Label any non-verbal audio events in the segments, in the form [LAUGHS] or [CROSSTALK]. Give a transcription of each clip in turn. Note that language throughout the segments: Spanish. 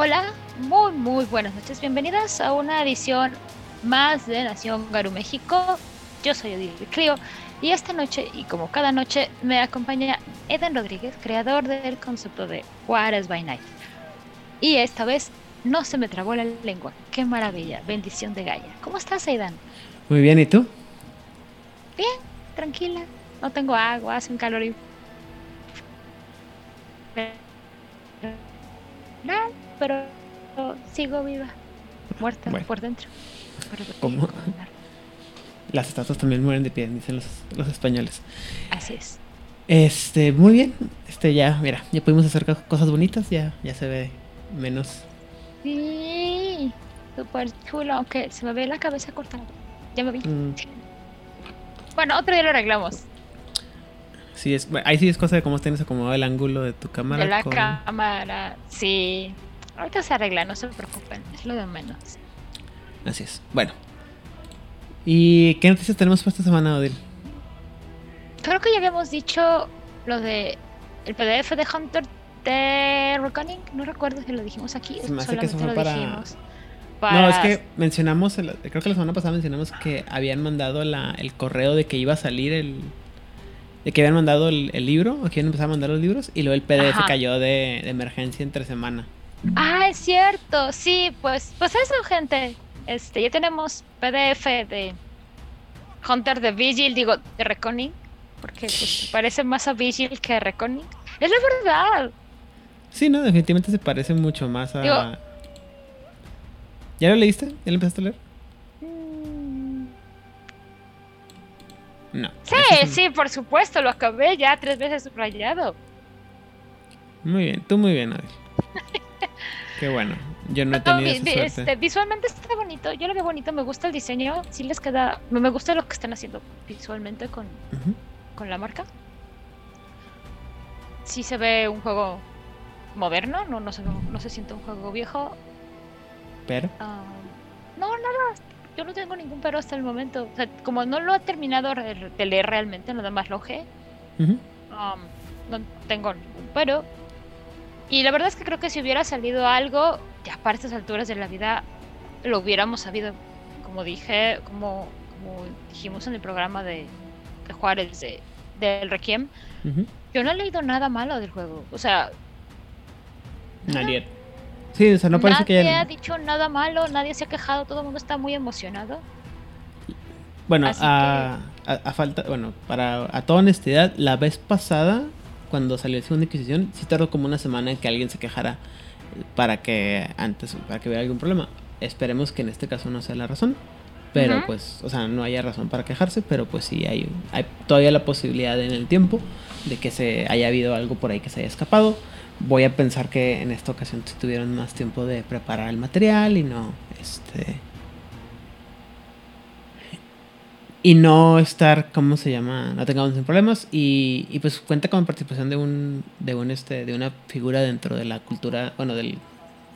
Hola, muy muy buenas noches. Bienvenidas a una edición más de Nación Garu México. Yo soy Odile Crio y esta noche, y como cada noche, me acompaña Eden Rodríguez, creador del concepto de is by Night. Y esta vez no se me trabó la lengua. ¡Qué maravilla! Bendición de Gaia. ¿Cómo estás, Aidan? Muy bien, ¿y tú? Bien, tranquila. No tengo agua, hace un calor. y- No, pero sigo viva. Muerta Bueno. por dentro. ¿Cómo? Las estatuas también mueren de pie, dicen los, los españoles. Así es. Este, muy bien. Este, ya, mira, ya pudimos hacer co- cosas bonitas, ya, ya se ve menos. Sí, súper chulo, aunque se me ve la cabeza cortada. Ya me vi. mm, Bueno, otro día lo arreglamos. sí, es, ahí sí es cosa de cómo tienes acomodado el ángulo de tu cámara. de la con- cámara. Sí. Ahorita se arregla, no se preocupen. Es lo de menos. Así es. Bueno. ¿Y qué noticias tenemos para esta semana, Odil? Creo que ya habíamos dicho lo de el PDF de Hunter de Reckoning. No recuerdo si lo dijimos aquí. Se me hace que solamente lo para- dijimos. No, Para- es que mencionamos, el- creo que la semana pasada mencionamos que habían mandado la, el correo de que iba a salir el... De que habían mandado el, el libro, o que iban a empezar a mandar los libros, y luego el PDF Ajá. cayó de, de emergencia entre semana. Ah, es cierto. Sí, pues, pues eso, gente. Este, ya tenemos PDF de Hunter de Vigil, digo, de Reckoning. Porque pues, parece más a Vigil que a Reckoning. Es la verdad. Sí, no, definitivamente se parece mucho más a... Digo- ¿Ya lo leíste? ¿Ya lo empezaste a leer? No. Sí, un- sí, por supuesto, lo acabé ya tres veces subrayado. Muy bien, tú muy bien, Adel. [LAUGHS] Qué bueno. Yo no he No, tenido esa suerte. este, visualmente está bonito. Yo lo veo bonito, me gusta el diseño. Sí les queda. Me gusta lo que están haciendo visualmente con, con la marca. Sí se ve un juego moderno, no, no, se, no se siente un juego viejo. Pero... Ah, no, nada. Yo no tengo ningún pero hasta el momento. O sea, como no lo he terminado de leer realmente, nada más lo ujú. Um, no tengo ningún pero. Y la verdad es que creo que si hubiera salido algo, ya para estas alturas de la vida, lo hubiéramos sabido. Como dije, como, como dijimos en el programa de, de Juárez de, del Requiem, yo no he leído nada malo del juego. O sea, Nadie. Sí, o sea, no parece nadie que ha haya... dicho nada malo, nadie se ha quejado, todo el mundo está muy emocionado. Bueno, a, a falta, bueno, para a toda honestidad, la vez pasada, cuando salió el segunda Inquisición, sí tardó como una semana en que alguien se quejara para que antes, para que hubiera algún problema. Esperemos que en este caso no sea la razón. Pero pues, o sea, no haya razón para quejarse, pero pues sí hay, hay todavía la posibilidad en el tiempo de que se haya habido algo por ahí que se haya escapado. Voy a pensar que en esta ocasión tuvieron más tiempo de preparar el material y no, este, y no estar, ¿cómo se llama? No tengamos problemas y, y pues cuenta con participación de un, de un, este, de una figura dentro de la cultura, bueno, del,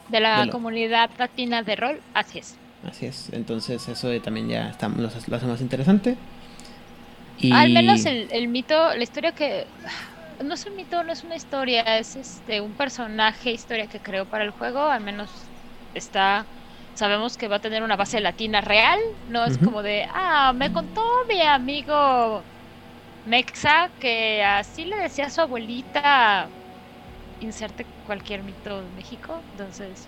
De la De lo- comunidad latina de rol, así es. así es, entonces eso también ya está, lo, hace- lo hace más interesante. Y... Al menos el, el mito, la historia que. [SIGHS] No es un mito, no es una historia, es este un personaje, historia que creó para el juego. Al menos está. Sabemos que va a tener una base latina real. No es como de. Ah, me contó mi amigo Mexa que así le decía a su abuelita. Inserte cualquier mito de México. Entonces.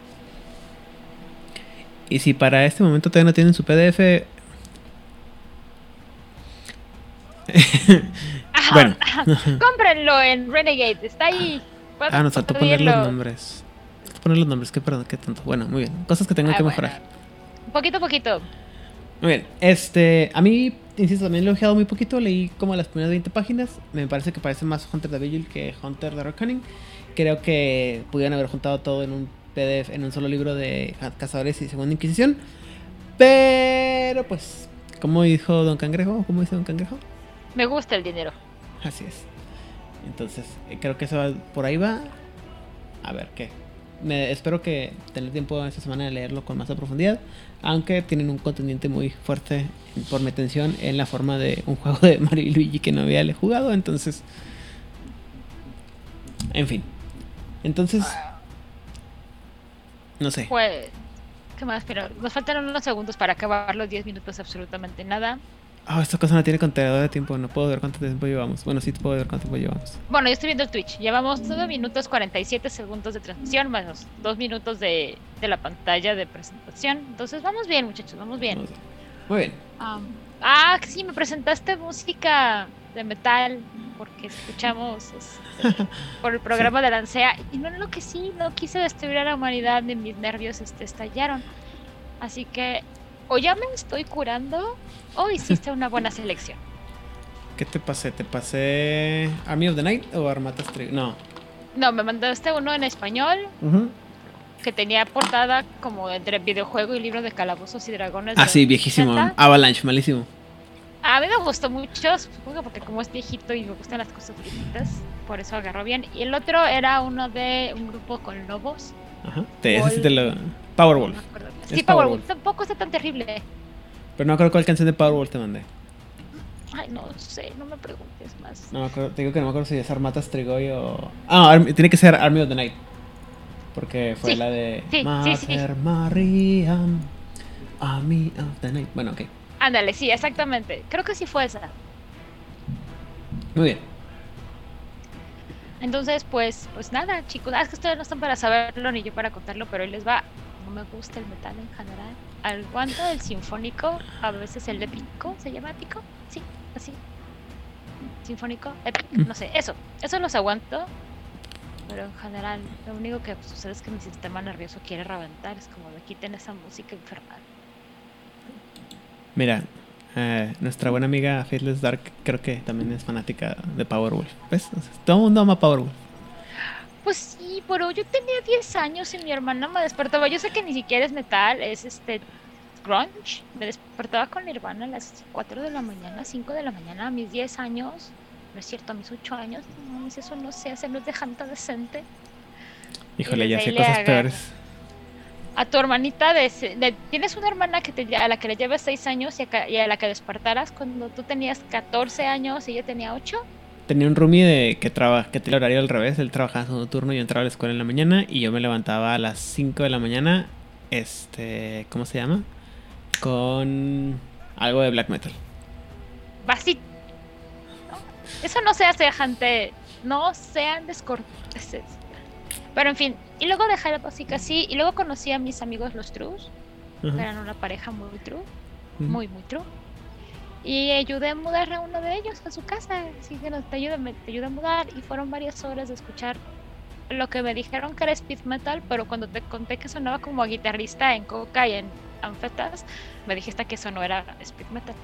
Y si para este momento todavía no tienen su PDF... [LAUGHS] Bueno. cómprenlo en Renegade, está ahí. Pueden Ah, nos faltó poner los nombres. Poner los nombres, qué perdón, qué tonto. Bueno, muy bien. Cosas que tengo Ah, que bueno. mejorar. Poquito a poquito. Muy bien, este, a mí, insisto, también lo he ojeado muy poquito, leí como las primeras 20 páginas, me parece que parece más Hunter de Vigil que Hunter de Reckoning. Creo que pudieron haber juntado todo en un PDF, en un solo libro de Cazadores y Segunda Inquisición. Pero pues, como dijo Don Cangrejo, ¿cómo dice Don Cangrejo? Me gusta el dinero. Así es. Entonces, eh, creo que eso va- por ahí va. A ver qué. Me, espero que tener tiempo esta semana de leerlo con más profundidad. Aunque tienen un contendiente muy fuerte por mi atención en la forma de un juego de [LAUGHS] Mario y Luigi que no había jugado. Entonces, en fin. Entonces, No sé. Pues, ¿qué más? Pero nos faltan unos segundos para acabar los 10 minutos, absolutamente nada. Ah, esta cosa no tiene contador de tiempo, no puedo ver cuánto tiempo llevamos. Bueno, sí puedo ver cuánto tiempo llevamos. Bueno, yo estoy viendo el Twitch. Llevamos 9 minutos 47 segundos de transmisión, menos 2 minutos de, de la pantalla de presentación. Entonces, vamos bien, muchachos, vamos bien. Vamos bien. Muy bien. Um, ah, sí, me presentaste música de metal porque escuchamos este, [LAUGHS] por el programa de la ANSEA y no lo que sí, no quise destruir a la humanidad ni mis nervios este, estallaron. Así que o ya me estoy curando o hiciste una buena [LAUGHS] selección. ¿Qué te pasé? ¿Te pasé Army of the Night o Armatas Trigo? No. No, me mandaste uno en español que tenía portada como entre videojuego y libro de calabozos y dragones. Ah, sí, viejísimo. 80. Avalanche, malísimo. A mí me gustó mucho, supongo porque como es viejito y me gustan las cosas viejitas, por eso agarró bien. Y el otro era uno de un grupo con lobos. Ajá. Te, ese sí te lo... Powerwolf. No Es Sí, Powerwolf. Powerwolf. Tampoco está tan terrible. Pero no creo cuál canción de Powerwolf te mandé. Ay, no sé, no me preguntes más. No me acuerdo, te digo que no me acuerdo si es Armatas Trigoy o. Ah, tiene que ser Army of the Night. Porque fue Sí, la de. sí, sí, sí. Mater Mariam, Army of the Night. Bueno, ok. Ándale, sí, exactamente. Creo que sí fue esa. Muy bien. Entonces, pues, pues nada, chicos. Ah, es que ustedes no están para saberlo ni yo para contarlo, pero hoy les va. No me gusta el metal en general. Aguanto el sinfónico, a veces el épico. ¿Se llama épico? Sí, así. Sinfónico, épico, Mm. no sé, eso. Eso los aguanto. Pero en general, lo único que sucede es que mi sistema nervioso quiere reventar. Es como me quiten esa música infernal. Mira, eh, nuestra buena amiga Faithless Dark creo que también es fanática de Powerwolf. ¿Ves? O sea, todo el mundo ama Powerwolf. Pues sí, pero yo tenía 10 años y mi hermana me despertaba. Yo sé que ni siquiera es metal, es este grunge. Me despertaba con Nirvana a las 4 de la mañana, 5 de la mañana, a mis 10 años. No es cierto, a mis 8 años. No eso no se hace, no es de janta decente. Híjole, ya sé cosas peores. A tu hermanita, de, de- tienes una hermana que te, a la que le llevas 6 años y a, y a la que despertaras cuando tú tenías 14 años y ella tenía 8. Tenía un roomie de que trabaja, que tenía el horario al revés. Él trabajaba segundo turno y yo entraba a la escuela en la mañana. Y yo me levantaba a las 5 de la mañana. Este. ¿Cómo se llama? Con algo de black metal. Basi- ¿no? Eso no se hace, gente. No sean descorteses. Pero en fin, y luego dejé la música así. Y luego conocí a mis amigos los Trus. Ajá. Eran una pareja muy true. Muy, muy true. Y ayudé a mudar a uno de ellos a su casa. Así que nos- te ayuda, te ayuda a mudar. Y fueron varias horas de escuchar lo que me dijeron que era speed metal. Pero cuando te conté que sonaba como guitarrista en coca y en anfetas, me dijiste que eso no era speed metal.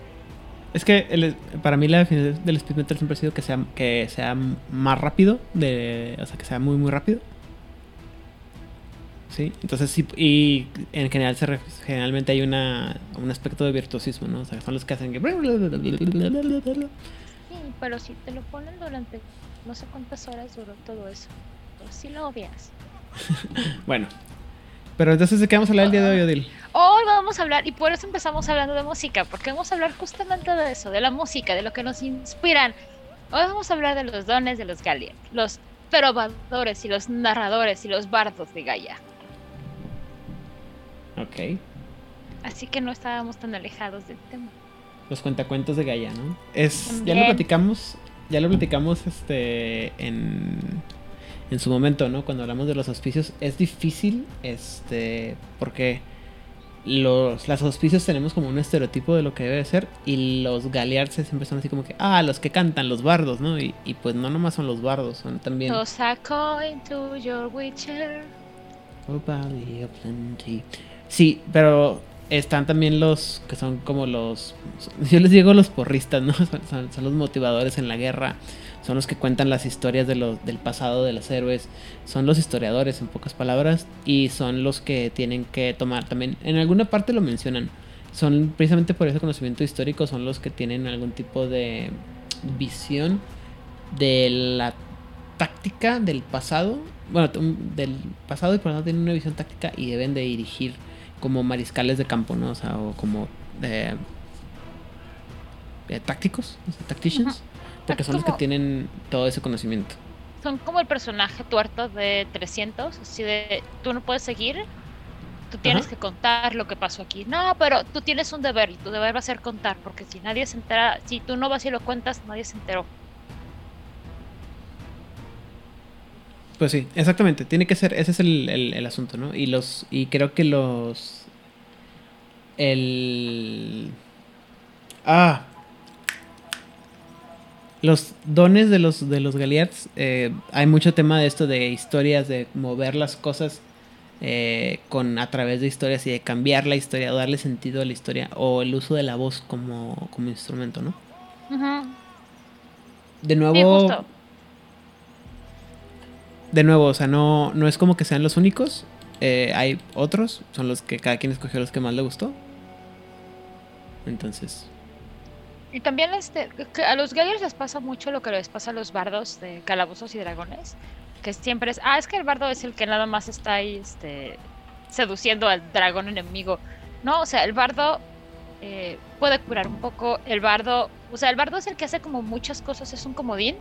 Es que el- para mí la definición del speed metal siempre ha sido que sea, que sea más rápido. De, o sea, que sea muy, muy rápido. Sí, entonces sí, y en general se generalmente hay una, un aspecto de virtuosismo, ¿no? O sea, son los que hacen que... Sí, pero si te lo ponen durante no sé cuántas horas duró todo eso. Pero sí lo obvias. [LAUGHS] Bueno, pero entonces de qué vamos a hablar el día de hoy, Odil. Hoy vamos a hablar, y por eso empezamos hablando de música, porque vamos a hablar justamente de eso, de la música, de lo que nos inspiran. Hoy vamos a hablar de los dones de los Galien, los trovadores y los narradores y los bardos de Gaia. Ok. Así que no estábamos tan alejados del tema. Los cuentacuentos de Gaia, ¿no? Es, ya lo platicamos, ya lo platicamos este en, en su momento, ¿no? Cuando hablamos de los auspicios, es difícil, este, porque los, los auspicios tenemos como un estereotipo de lo que debe ser y los galearse siempre son así como que, ah, los que cantan, los bardos, ¿no? Y, y pues no nomás son los bardos, son también... Los saco into your witcher. Oh, valley of plenty. Sí, pero están también los que son como los. Yo les digo los porristas, ¿no? [LAUGHS] Son, los motivadores en la guerra. Son los que cuentan las historias de del pasado de los héroes. Son los historiadores, en pocas palabras. Y son los que tienen que tomar también. En alguna parte lo mencionan. Son precisamente por ese conocimiento histórico. Son los que tienen algún tipo de visión de la táctica del pasado. Bueno, del pasado y por lo tanto tienen una visión táctica y deben de dirigir como mariscales de campo, ¿no? O sea, o como eh, eh, tácticos, o sea, tacticians. Porque Es son los que tienen todo ese conocimiento. Son como el personaje tuerto de 300, así de tú no puedes seguir, tú tienes Ajá. que contar lo que pasó aquí. No, pero tú tienes un deber y tu deber va a ser contar, porque si nadie se entera, si tú no vas y lo cuentas, nadie se enteró. Pues sí, exactamente. Tiene que ser, ese es el, el- el asunto, ¿no? Y los, y creo que los, el, ah, los dones de los de los Galliards, eh, hay mucho tema de esto de historias, de mover las cosas eh, con a través de historias y de cambiar la historia, o darle sentido a la historia, o el uso de la voz como, como instrumento, ¿no? De nuevo. De nuevo, o sea, no, no es como que sean los únicos. eh, hay otros, son los que cada quien escogió los que más le gustó. Entonces, Y también este, a los Galliers les pasa mucho lo que les pasa a los bardos de calabozos y dragones, que siempre es, ah, es que el bardo es el que nada más está ahí este, seduciendo al dragón enemigo. No, o sea, el bardo eh, puede curar un poco, el bardo, o sea, el bardo es el que hace como muchas cosas, es un comodín.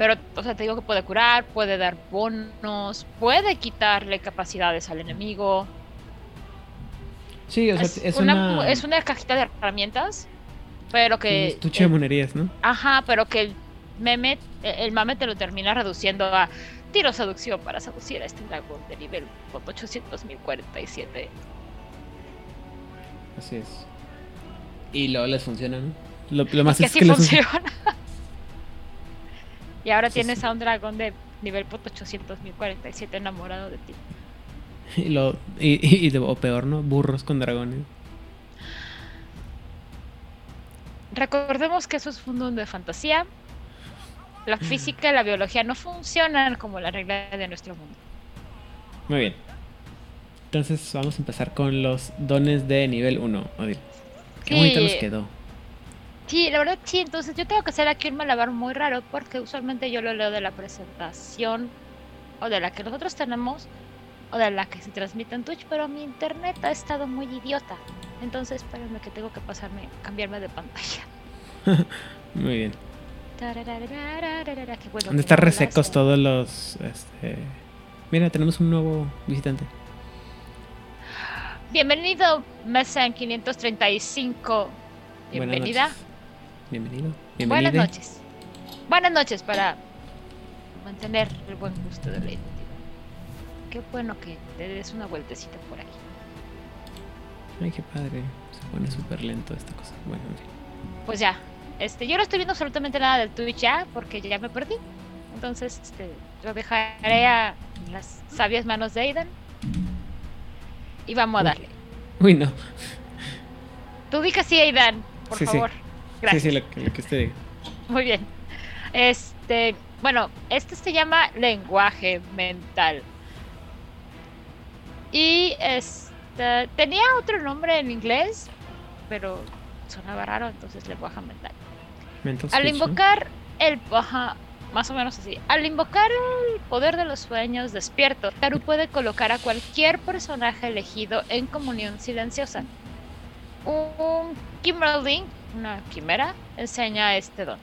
Pero, o sea, te digo que puede curar, puede dar bonos, puede quitarle capacidades al enemigo. sí, o sea, Es, es, una, una, es una cajita de herramientas, pero un que... estuche de monerías, ¿no? Ajá, pero que el meme, el mame te lo termina reduciendo a tiro seducción para seducir a este dragón de nivel 800.047. Así es. Y luego les funciona, ¿no? Lo, lo más que es sí que les funciona. Y ahora Sí, tienes sí. a un dragón de nivel 800.047 enamorado de ti. [LAUGHS] Y, lo, y, y- y de- o peor, ¿no? Burros con dragones. Recordemos que eso es un mundo de fantasía. La [LAUGHS] física y la biología no funcionan como la regla de nuestro mundo. Muy bien. Entonces vamos a empezar con los dones de nivel 1. Odil. Qué bonito nos Sí. quedó. Sí, la verdad sí, entonces yo tengo que hacer aquí un malabar muy raro porque usualmente yo lo leo de la presentación o de la que nosotros tenemos o de la que se transmite en Twitch, pero mi internet ha estado muy idiota. Entonces espérenme que tengo que pasarme, cambiarme de pantalla. [LAUGHS] Muy bien. Bueno ¿Dónde están resecos todos los... Este... Mira, tenemos un nuevo visitante. Bienvenido, Mesa en 535. Buenas Bienvenida. Bienvenido. Buenas Bienvenide. noches. Buenas noches para mantener el buen gusto de la identidad. Qué bueno que te des una vueltecita por ahí. Ay, qué padre. Se pone súper lento esta cosa. Bueno, en fin. Pues ya, este, yo no estoy viendo absolutamente nada del Twitch ya porque ya me perdí. Entonces, este, lo dejaré a las sabias manos de Aidan. Y vamos a darle. Uy, no. Tú di que sí, Aidan, por Sí, sí. Gracias. Sí, sí, lo, que- lo que usted diga. Muy bien. Este, bueno, este se llama lenguaje mental. Y este, tenía otro nombre en inglés, pero sonaba raro, entonces lenguaje mental. Mental Al invocar el ajá, más o menos así. Al invocar el poder de los sueños despierto, Taru puede colocar a cualquier personaje elegido en comunión silenciosa. Un Kimberling, una quimera, enseña este don.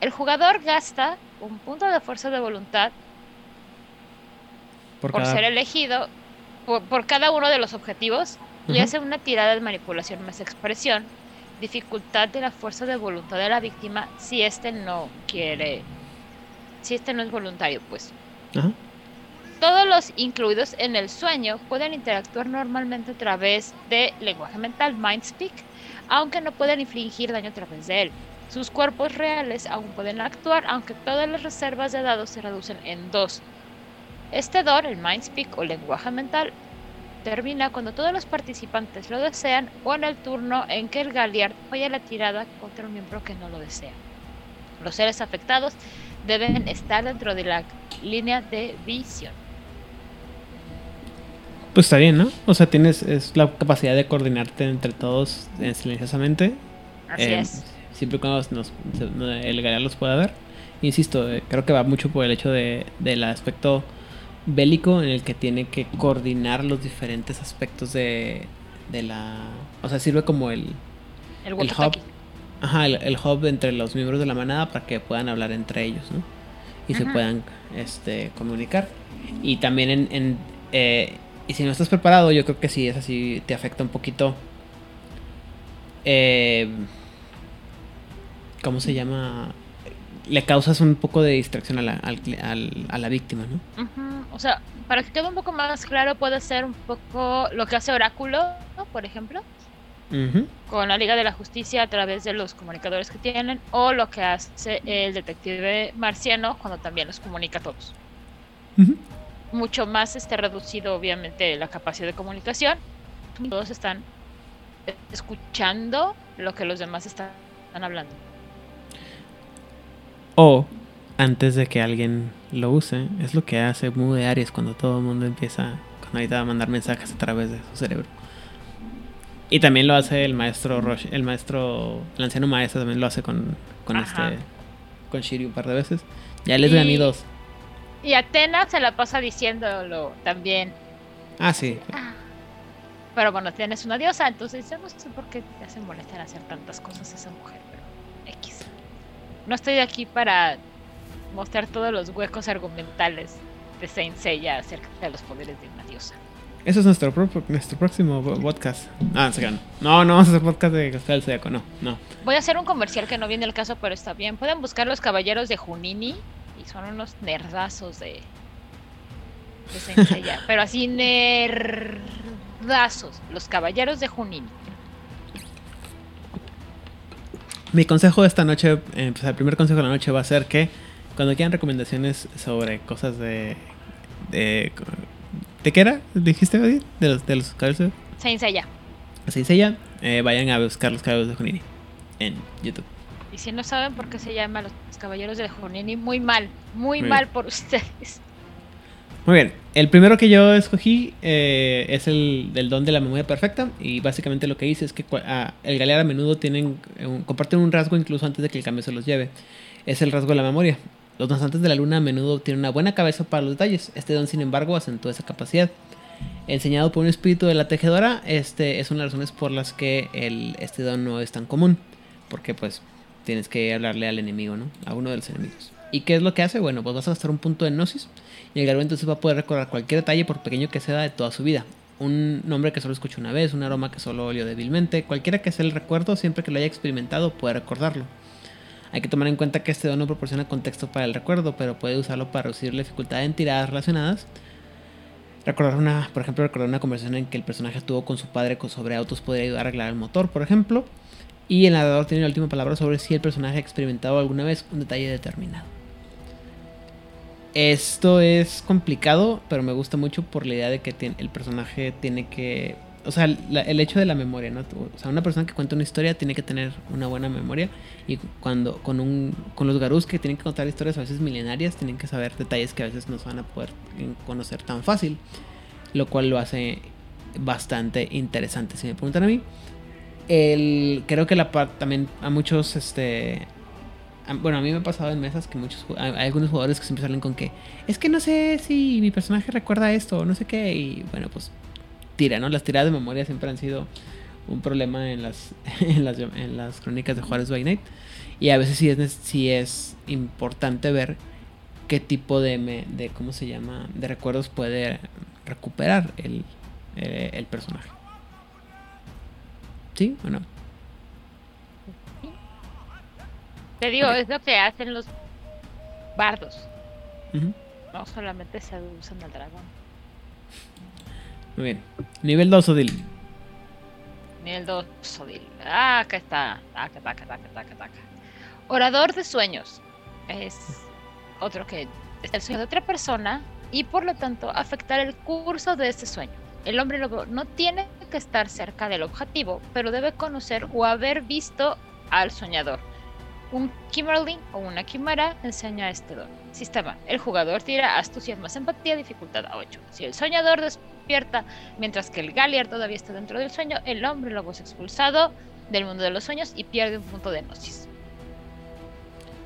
El jugador gasta un punto de fuerza de voluntad Por por cada- ser elegido por, por cada uno de los objetivos y hace una tirada de manipulación más expresión. Dificultad de la fuerza de voluntad de la víctima si este no quiere. Si este no es voluntario, pues. Todos los incluidos en el sueño pueden interactuar normalmente a través de lenguaje mental, mind speak, aunque no pueden infligir daño a través de él. Sus cuerpos reales aún pueden actuar, aunque todas las reservas de dados se reducen en dos. Este don, el mind speak o lenguaje mental, termina cuando todos los participantes lo desean o en el turno en que el Galliard falla la tirada contra un miembro que no lo desea. Los seres afectados deben estar dentro de la línea de visión. Pues está bien, ¿no? O sea, tienes es la capacidad de coordinarte entre todos eh, silenciosamente. Así eh, es. Siempre y cuando nos- el Galea los pueda ver. Insisto, eh, creo que va mucho por el hecho de, del aspecto bélico en el que tiene que coordinar los diferentes aspectos de, de la... O sea, sirve como el, El hub. walkie-talkie. ajá, el, el hub entre los miembros de la manada para que puedan hablar entre ellos, ¿no? Y se puedan este, comunicar. Y también en, en, eh, Y si no estás preparado, yo creo que sí es así, te afecta un poquito. Eh, ¿Cómo se llama? Le causas un poco de distracción a la, al- al- a la víctima, ¿no? O sea, para que quede un poco más claro, puede ser un poco lo que hace Oráculo, ¿no? por ejemplo, con la Liga de la Justicia a través de los comunicadores que tienen, o lo que hace el detective marciano cuando también los comunica a todos. Ujú. Mucho más este, reducido, obviamente, la capacidad de comunicación. Todos están escuchando lo que los demás están, están hablando. O antes de que alguien lo use, es lo que hace de Aries cuando todo el mundo empieza cuando a mandar mensajes a través de su cerebro. Y también lo hace el maestro Rosh, el maestro, el anciano maestro también lo hace con, con Ajá. este con Shiryu un par de veces. Ya les Y- gané dos. Y Atena se la pasa diciéndolo también. Ah, sí. "Ah". Pero bueno, tienes una diosa, entonces yo no sé por qué te hacen molestar hacer tantas cosas esa mujer, pero X. No estoy aquí para mostrar todos los huecos argumentales de Saint Seiya acerca de los poderes de una diosa. Eso es nuestro, pro- nuestro próximo podcast. Ah, se ganó. No, no vamos a hacer podcast de Castel del Zodiaco, no, no. Voy a hacer un comercial que no viene el caso, pero está bien. Pueden buscar los caballeros de Junini y son unos nerdazos de, de Seiya, [LAUGHS] pero así nerdazos, los caballeros de Junini. Mi consejo de esta noche, eh, pues el primer consejo de la noche va a ser que cuando quieran recomendaciones sobre cosas de... ¿De, ¿de qué era? ¿Dijiste, Odil? De los, de los caballos de ella. eh, vayan a buscar los caballos de Junini en YouTube. Y si no saben por qué se llama Los Caballeros de Junini, muy mal, muy Muy mal bien. por [LAUGHS] ustedes. Muy bien, el primero que yo escogí eh, es el del don de la memoria perfecta y básicamente lo que dice es que ah, el galear a menudo tienen eh, comparten un rasgo incluso antes de que el cambio se los lleve. Es el rasgo de la memoria. Los danzantes de la luna a menudo tienen una buena cabeza para los detalles. Este don, sin embargo, acentúa esa capacidad. Enseñado por un espíritu de la tejedora, este es una de las razones por las que el, este don no es tan común. Porque pues tienes que hablarle al enemigo, ¿no? A uno de los enemigos. ¿Y qué es lo que hace? Bueno, pues vas a gastar un punto de gnosis y el garú entonces va a poder recordar cualquier detalle, por pequeño que sea, de toda su vida. Un nombre que solo escuchó una vez, un aroma que solo olió débilmente, cualquiera que sea el recuerdo, siempre que lo haya experimentado, puede recordarlo. Hay que tomar en cuenta que este don no proporciona contexto para el recuerdo, pero puede usarlo para reducir la dificultad en tiradas relacionadas. Recordar una, por ejemplo, recordar una conversación en que el personaje tuvo con su padre sobre autos podría ayudar a arreglar el motor, por ejemplo. Y el narrador tiene la última palabra sobre si el personaje ha experimentado alguna vez un detalle determinado. Esto es complicado, pero me gusta mucho por la idea de que el personaje tiene que... O sea, el hecho de la memoria, ¿no? O sea, una persona que cuenta una historia tiene que tener una buena memoria. Y cuando con, un, con los garús que tienen que contar historias a veces milenarias, tienen que saber detalles que a veces no se van a poder eh, conocer tan fácil. Lo cual lo hace bastante interesante, si me preguntan a mí. El, creo que la también a muchos, este, bueno, a mí me ha pasado en mesas que muchos, hay, algunos jugadores que siempre salen con que es que no sé si mi personaje recuerda esto o no sé qué y bueno, pues tira, ¿no? Las tiradas de memoria siempre han sido un problema en las, [LAUGHS] en las, en las crónicas de Juárez by Night y a veces sí es, sí es importante ver qué tipo de, me- de, ¿cómo se llama? De recuerdos puede recuperar el, eh, el personaje. ¿Sí o no? Te digo, es lo que hacen los bardos. No solamente se usan al dragón. Muy bien. Nivel 2, Odil. Nivel 2, Sodil. Ah, acá está. Acá, acá, acá, acá, acá. Orador de sueños. Es otro que es el sueño de otra persona y por lo tanto afectar el curso de este sueño. El hombre lobo no tiene que estar cerca del objetivo, pero debe conocer o haber visto al soñador. Un Kimmerling o una Quimera enseña este don. Sistema. El jugador tira astucia más empatía, dificultad a 8. Si el soñador despierta mientras que el Galliard todavía está dentro del sueño, el hombre lobo es expulsado del mundo de los sueños y pierde un punto de gnosis.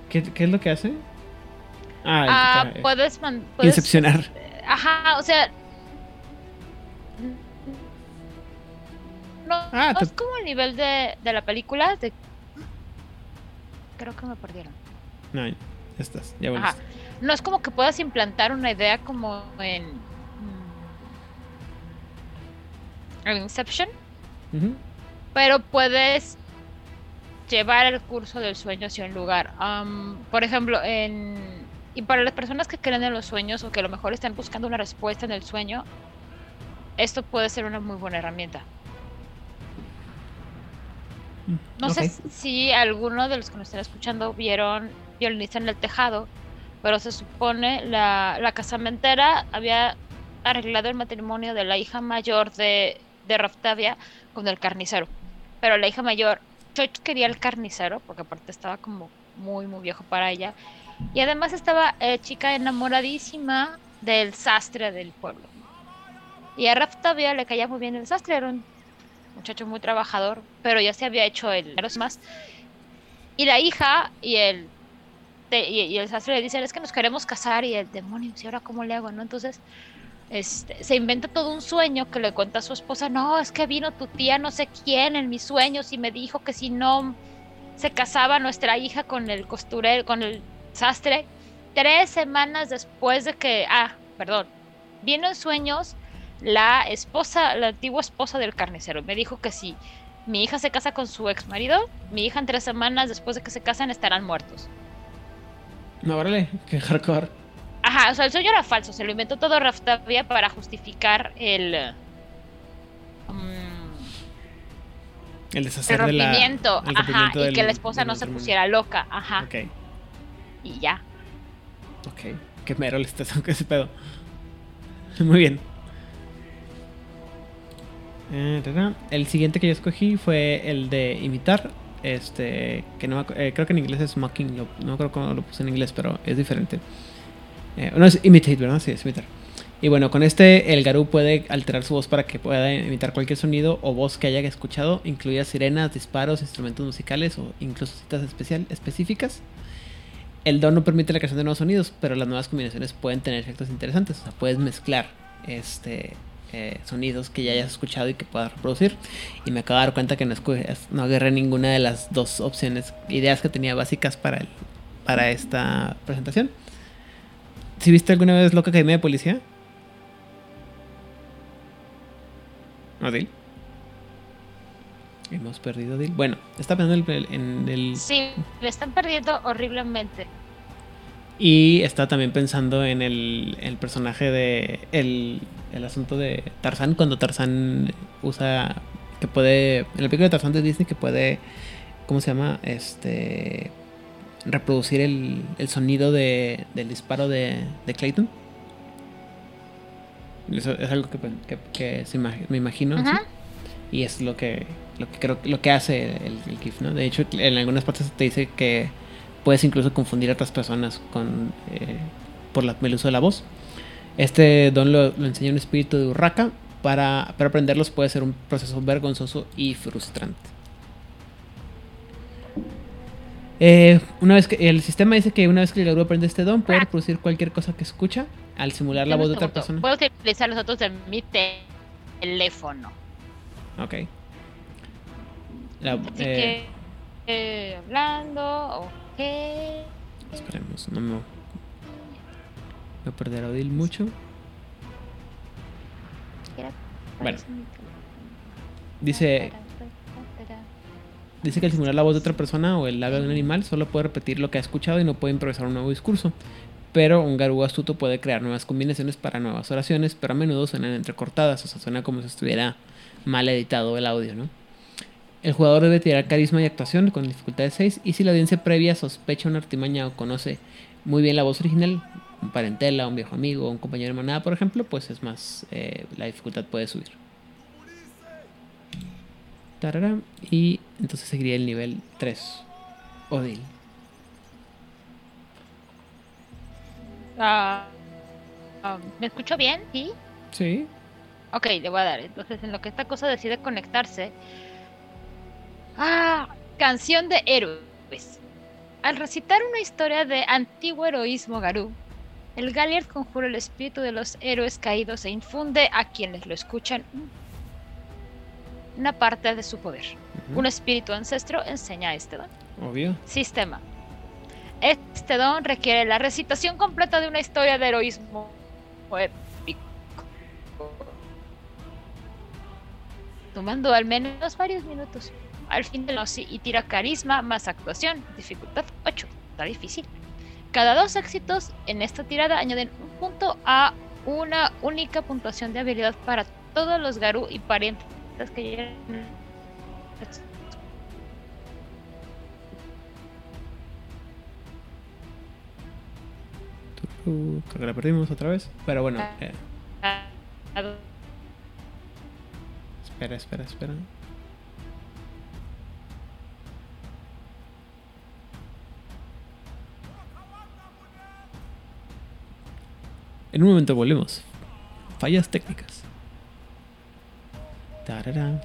¿Qué, qué es lo que hace? Ah, Ah, puedes, puedes-. Ajá, o sea. No, Ah, no te- es como el nivel de, de la película. De... Creo que me perdieron. No, ya estás, ya Ajá. No es como que puedas implantar una idea como en. mm, en Inception, pero puedes llevar el curso del sueño hacia un lugar. por ejemplo, en, y para las personas que creen en los sueños o que a lo mejor están buscando una respuesta en el sueño, esto puede ser una muy buena herramienta. No sé si alguno de los que nos están escuchando vieron Violinista en el Tejado, pero se supone la, la casamentera había arreglado el matrimonio de la hija mayor de, de Raftavia con el carnicero. Pero la hija mayor, Choch quería el carnicero, porque aparte estaba como muy, muy viejo para ella. Y además estaba eh, chica enamoradísima del sastre del pueblo. Y a Raftavia le caía muy bien el sastre, era un muchacho muy trabajador, pero ya se había hecho el más. Y la hija y el y, el sastre le dicen, es que nos queremos casar y el demonio, ¿y ahora cómo le hago? ¿no? Entonces este, se inventa todo un sueño que le cuenta a su esposa, no, es que vino tu tía no sé quién en mis sueños y me dijo que si no se casaba nuestra hija con el costurero, con el sastre, tres semanas después de que, ah, perdón, vino en sueños la esposa, la antigua esposa del carnicero, me dijo que si mi hija se casa con su ex marido, mi hija en tres semanas después de que se casen estarán muertos. No, órale, qué hardcore. Ajá, o sea, el sueño era falso, se lo inventó todo Raftavia para justificar el. Um, el deshacer el rompimiento, ajá, y que la esposa no se pusiera loca, ajá. Ok. Y ya. Ok, qué mero le estás [LAUGHS] aunque ese pedo. Muy bien. Eh, el siguiente que yo escogí fue el de imitar este, que no eh, creo que en inglés es mocking, no creo cómo lo puse en inglés, pero es diferente. Eh, no es imitate, ¿verdad? Sí, es imitar. Y bueno, con este el Garú puede alterar su voz para que pueda imitar cualquier sonido o voz que haya escuchado, incluidas sirenas, disparos, instrumentos musicales o incluso citas especial, específicas. El don no permite la creación de nuevos sonidos, pero las nuevas combinaciones pueden tener efectos interesantes. O sea, puedes mezclar este, eh, sonidos que ya hayas escuchado y que puedas reproducir. Y me acabo de dar cuenta que no, no agarré ninguna de las dos opciones, ideas que tenía básicas para, el, para esta presentación. ¿Si viste alguna vez Loca Academia de Policía? ¿No, Dil? Hemos perdido Dil. Bueno, está pensando en el... Sí, me están perdiendo horriblemente. Y está también pensando en el, el personaje de... El, el asunto de Tarzán, cuando Tarzán usa, que puede, en el película de Tarzán de Disney, que puede, ¿cómo se llama? Este, reproducir el, el sonido de, del disparo de, de Clayton. Eso es algo que, que, me imagino. Y es lo que, lo que creo lo que hace el, el, GIF, ¿no? De hecho, en algunas partes te dice que puedes incluso confundir a otras personas con eh, por la, el uso de la voz. Este don lo, enseña un espíritu de Urraca. Para, aprenderlos puede ser un proceso vergonzoso y frustrante. Eh, una vez que el sistema dice que una vez que el Garú aprende este don, puede reproducir cualquier cosa que escucha al simular la voz de otra persona. Puedo utilizar los datos de mi teléfono. Ok. Así eh, que, eh, hablando, ok. Esperemos, no me Voy a perder a Odil mucho. Bueno. Dice. Dice que al simular la voz de otra persona o el labio de un animal solo puede repetir lo que ha escuchado y no puede improvisar un nuevo discurso. Pero un garú astuto puede crear nuevas combinaciones para nuevas oraciones, pero a menudo suenan entrecortadas, o sea, suena como si estuviera mal editado el audio, ¿no? El jugador debe tirar carisma y actuación con dificultad de 6 y si la audiencia previa sospecha una artimaña o conoce muy bien la voz original, un parentela, un viejo amigo, un compañero de manada, por ejemplo, pues es más, eh, la dificultad puede subir. y entonces seguiría el nivel 3. Odil. Ah, ah, ¿Me escucho bien? ¿Sí? Sí. Ok, le voy a dar. Entonces, en lo que esta cosa decide conectarse. Ah, canción de héroes. Al recitar una historia de antiguo heroísmo garú, el Galliard conjura el espíritu de los héroes caídos e infunde a quienes lo escuchan una parte de su poder. Un espíritu ancestro enseña este don. Obvio. Sistema. Este don requiere la recitación completa de una historia de heroísmo épico. tomando al menos varios minutos. Al fin de los y tira carisma más actuación, dificultad 8. Está difícil. Cada dos éxitos en esta tirada añaden un punto a una única puntuación de habilidad para todos los Garú y parientes que lleguen. Uh, creo que la perdimos otra vez. Pero bueno. Eh, espera, espera, espera. En un momento volvemos. Fallas técnicas. Tararán.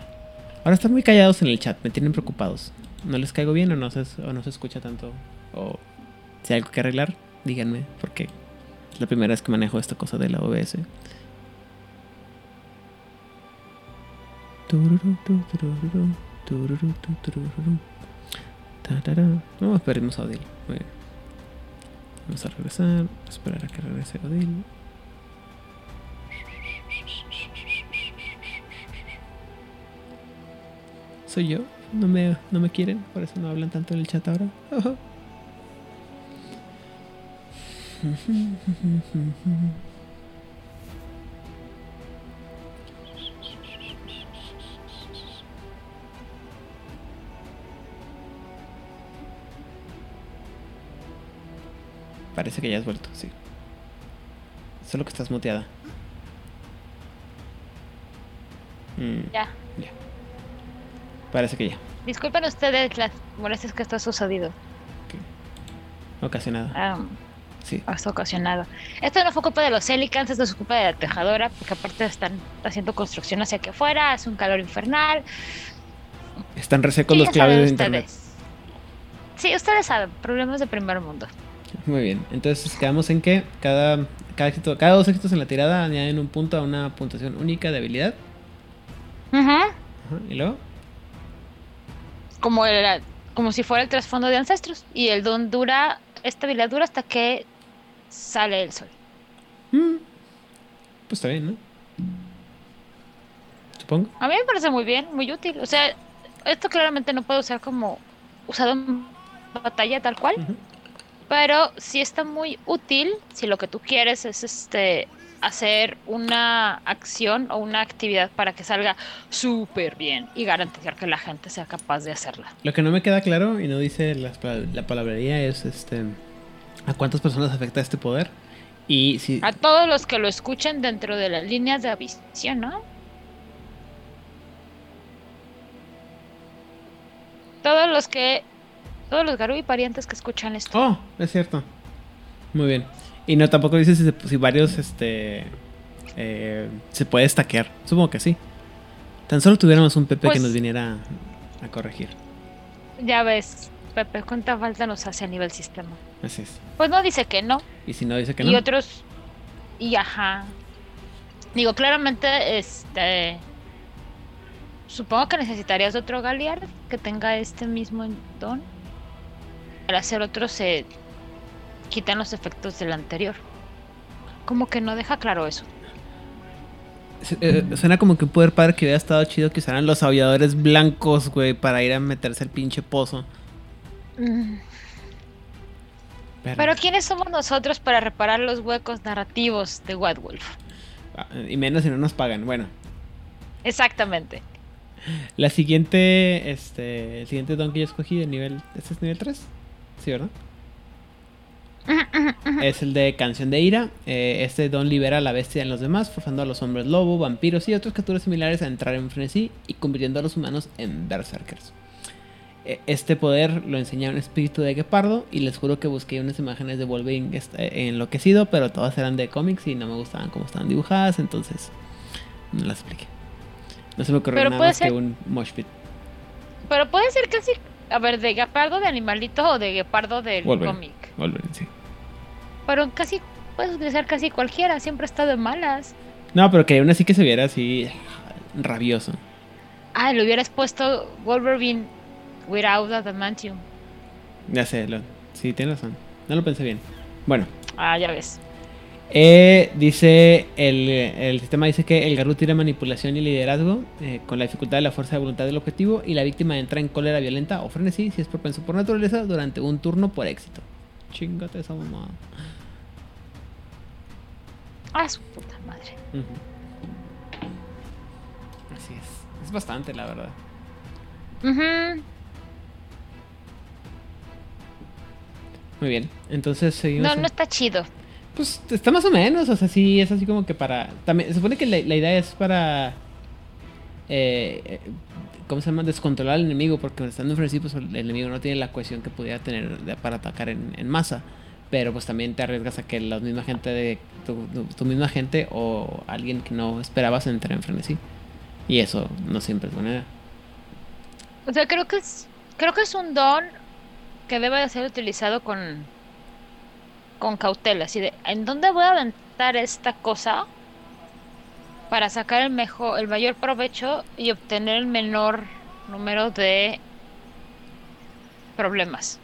Ahora están muy callados en el chat, me tienen preocupados. ¿No les caigo bien o no se, o no se escucha tanto? O si hay algo que arreglar, díganme, porque es la primera vez que manejo esta cosa de la OBS. No, perdimos a Odil. Vamos a regresar, esperar a que regrese Odil. Soy yo, no me, no me quieren, por eso no hablan tanto en el chat ahora. Parece que ya has vuelto, sí. Solo que estás muteada. Mm, Ya. ya. Parece que ya. Disculpen ustedes las molestias que esto ha sucedido. Ocasionada. Ah, Sí. esto ocasionado. Esto no fue culpa de los Helicans, esto es culpa de la tejadora, porque aparte están haciendo construcción hacia que afuera, hace un calor infernal. Están resecos los claves de internet. Sí, ustedes saben, problemas de primer mundo. Muy bien. Entonces quedamos en que cada, cada, éxito- cada dos éxitos en la tirada añaden un punto a una puntuación única de habilidad. Ajá, Y luego. Como, el- como si fuera el trasfondo de ancestros. Y el don dura, esta habilidad dura hasta que sale el sol. mm, pues está bien, ¿no? Supongo. A mí me parece muy bien, muy útil. O sea, esto claramente no puedo usar como usado en batalla tal cual. Pero sí está muy útil si lo que tú quieres es este hacer una acción o una actividad para que salga súper bien y garantizar que la gente sea capaz de hacerla. Lo que no me queda claro y no dice pa- la palabrería es este a cuántas personas afecta este poder y si A todos los que lo escuchen dentro de las líneas de visión, ¿no? Todos los que todos los Garú y parientes que escuchan esto. Oh, es cierto. Muy bien. Y no tampoco dice si, varios este eh, se puede stackear. Supongo que sí. Tan solo tuviéramos un Pepe que Pues- nos viniera a, a corregir. Ya ves, Pepe, cuánta falta nos hace a nivel sistema. Así es. Pues no dice que no. Y si no dice que y no. otros y ajá digo claramente este supongo que necesitarías otro Galiard que tenga este mismo don para hacer otro se quitan los efectos del anterior como que no deja claro eso eh, suena como que un poder padre que hubiera estado chido que usaran los aulladores blancos, güey, para ir a meterse al pinche pozo. Mm, Pero, pero quiénes somos nosotros para reparar los huecos narrativos de White Wolf ah, y menos si no nos pagan. Bueno, exactamente la siguiente, este, el siguiente don que yo escogí de nivel, ¿este es nivel 3? Sí, ¿verdad? Es el de Canción de Ira. Eh, este don libera a la bestia en los demás, forzando a los hombres lobo, vampiros y otras criaturas similares a entrar en frenesí y convirtiendo a los humanos en berserkers. Eh, Este poder lo enseña un espíritu de guepardo y les juro que busqué unas imágenes de Wolverine este, enloquecido, pero todas eran de cómics y no me gustaban cómo estaban dibujadas, entonces no las expliqué. No se me ocurrió Pero nada más que un mosh pit. pero puede ser casi a ver de guepardo de animalito o de guepardo del Wolverine. cómic Wolverine, sí. Pero casi puedes utilizar casi cualquiera, siempre está de malas. No, pero que aún así que se viera así rabioso. Ah, le hubieras puesto Wolverine without adamantium. Ya sé, lo, sí, tienes razón. No lo pensé bien. Bueno, Ah, ya ves. Eh, dice el, el, sistema dice que el Garú tiene manipulación y liderazgo eh, con la dificultad de la fuerza de voluntad del objetivo y la víctima entra en cólera violenta o frenesí si es propenso por naturaleza durante un turno por éxito. Chingate esa mamá. Ah, su puta madre. Así es. Es bastante, la verdad. Muy bien, entonces seguimos. No, no está chido. Pues está más o menos, o sea, sí, es así como que para... También, se supone que la, idea es para... Eh, ¿Cómo se llama? Descontrolar al enemigo, porque estando en pues el enemigo no tiene la cohesión que pudiera tener para atacar en, masa. Pero pues también te arriesgas a que la misma gente de... Tu, misma gente o alguien que no esperabas entrar en frenesí. Y eso no siempre es buena idea. O sea, creo que es... Creo que es un don que debe de ser utilizado con con cautela, así de, ¿en dónde voy a aventar esta cosa para sacar el mejor, el mayor provecho y obtener el menor número de problemas?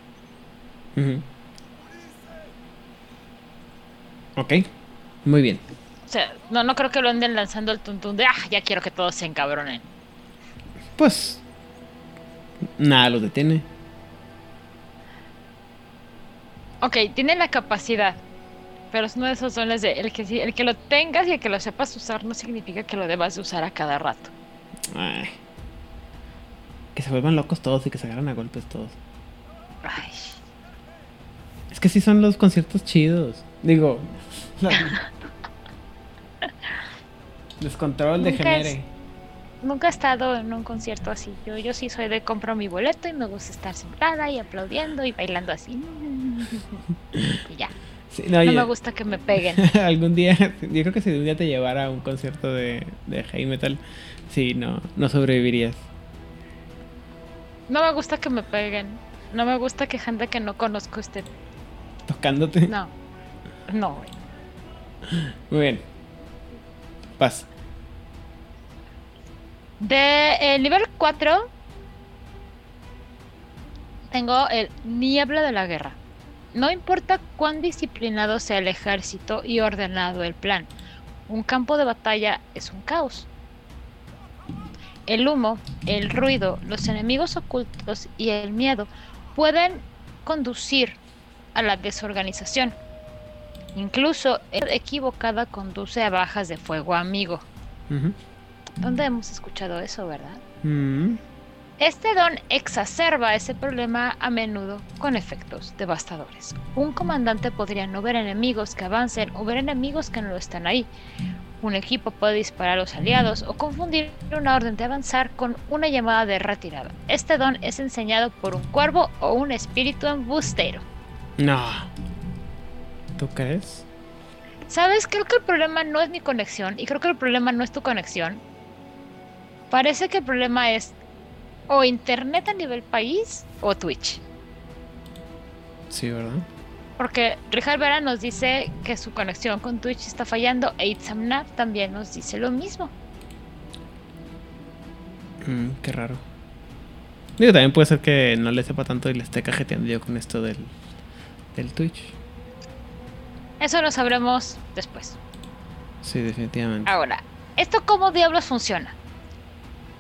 Ok, muy bien. O sea, no, no creo que lo anden lanzando el tuntún de, ah, ya quiero que todos se encabronen. Pues, nada lo detiene. Ok, tiene la capacidad, pero es uno de esos dones de el que, el que lo tengas y el que lo sepas usar no significa que lo debas de usar a cada rato. Ay. Que se vuelvan locos todos y que se agarran a golpes todos. Ay. Es que sí son los conciertos chidos. Digo. [LAUGHS] Descontrol de genere nunca he estado en un concierto así. Yo, yo sí soy de compro mi boleto y me gusta estar sentada y aplaudiendo y bailando así. [LAUGHS] y ya. no, me gusta que me peguen. [LAUGHS] algún día, yo creo que si un día te llevara a un concierto de, de heavy metal, sí, no, no sobrevivirías. No me gusta que me peguen. No me gusta que gente que no conozco esté tocándote. No, no. Muy bien. Paz. De el nivel 4 tengo el niebla de la guerra. No importa cuán disciplinado sea el ejército y ordenado el plan, un campo de batalla es un caos. El humo, el ruido, los enemigos ocultos y el miedo pueden conducir a la desorganización. Incluso equivocada conduce a bajas de fuego amigo. ¿Dónde hemos escuchado eso, verdad? Mm. Este don exacerba ese problema a menudo con efectos devastadores. Un comandante podría no ver enemigos que avancen o ver enemigos que no están ahí. Un equipo puede disparar a los aliados o confundir una orden de avanzar con una llamada de retirada. Este don es enseñado por un cuervo o un espíritu embustero. No. ¿Tú crees? Sabes, creo que el problema no es mi conexión y creo que el problema no es tu conexión. Parece que el problema es o internet a nivel país o Twitch. Sí, ¿verdad? Porque Richard Vera nos dice que su conexión con Twitch está fallando e Itzamnap también nos dice lo mismo. Mm, qué raro. Digo, también puede ser que no le sepa tanto y le esté cajeteando yo con esto del, del Twitch. Eso lo sabremos después. Sí, definitivamente. Ahora, ¿esto cómo diablos funciona?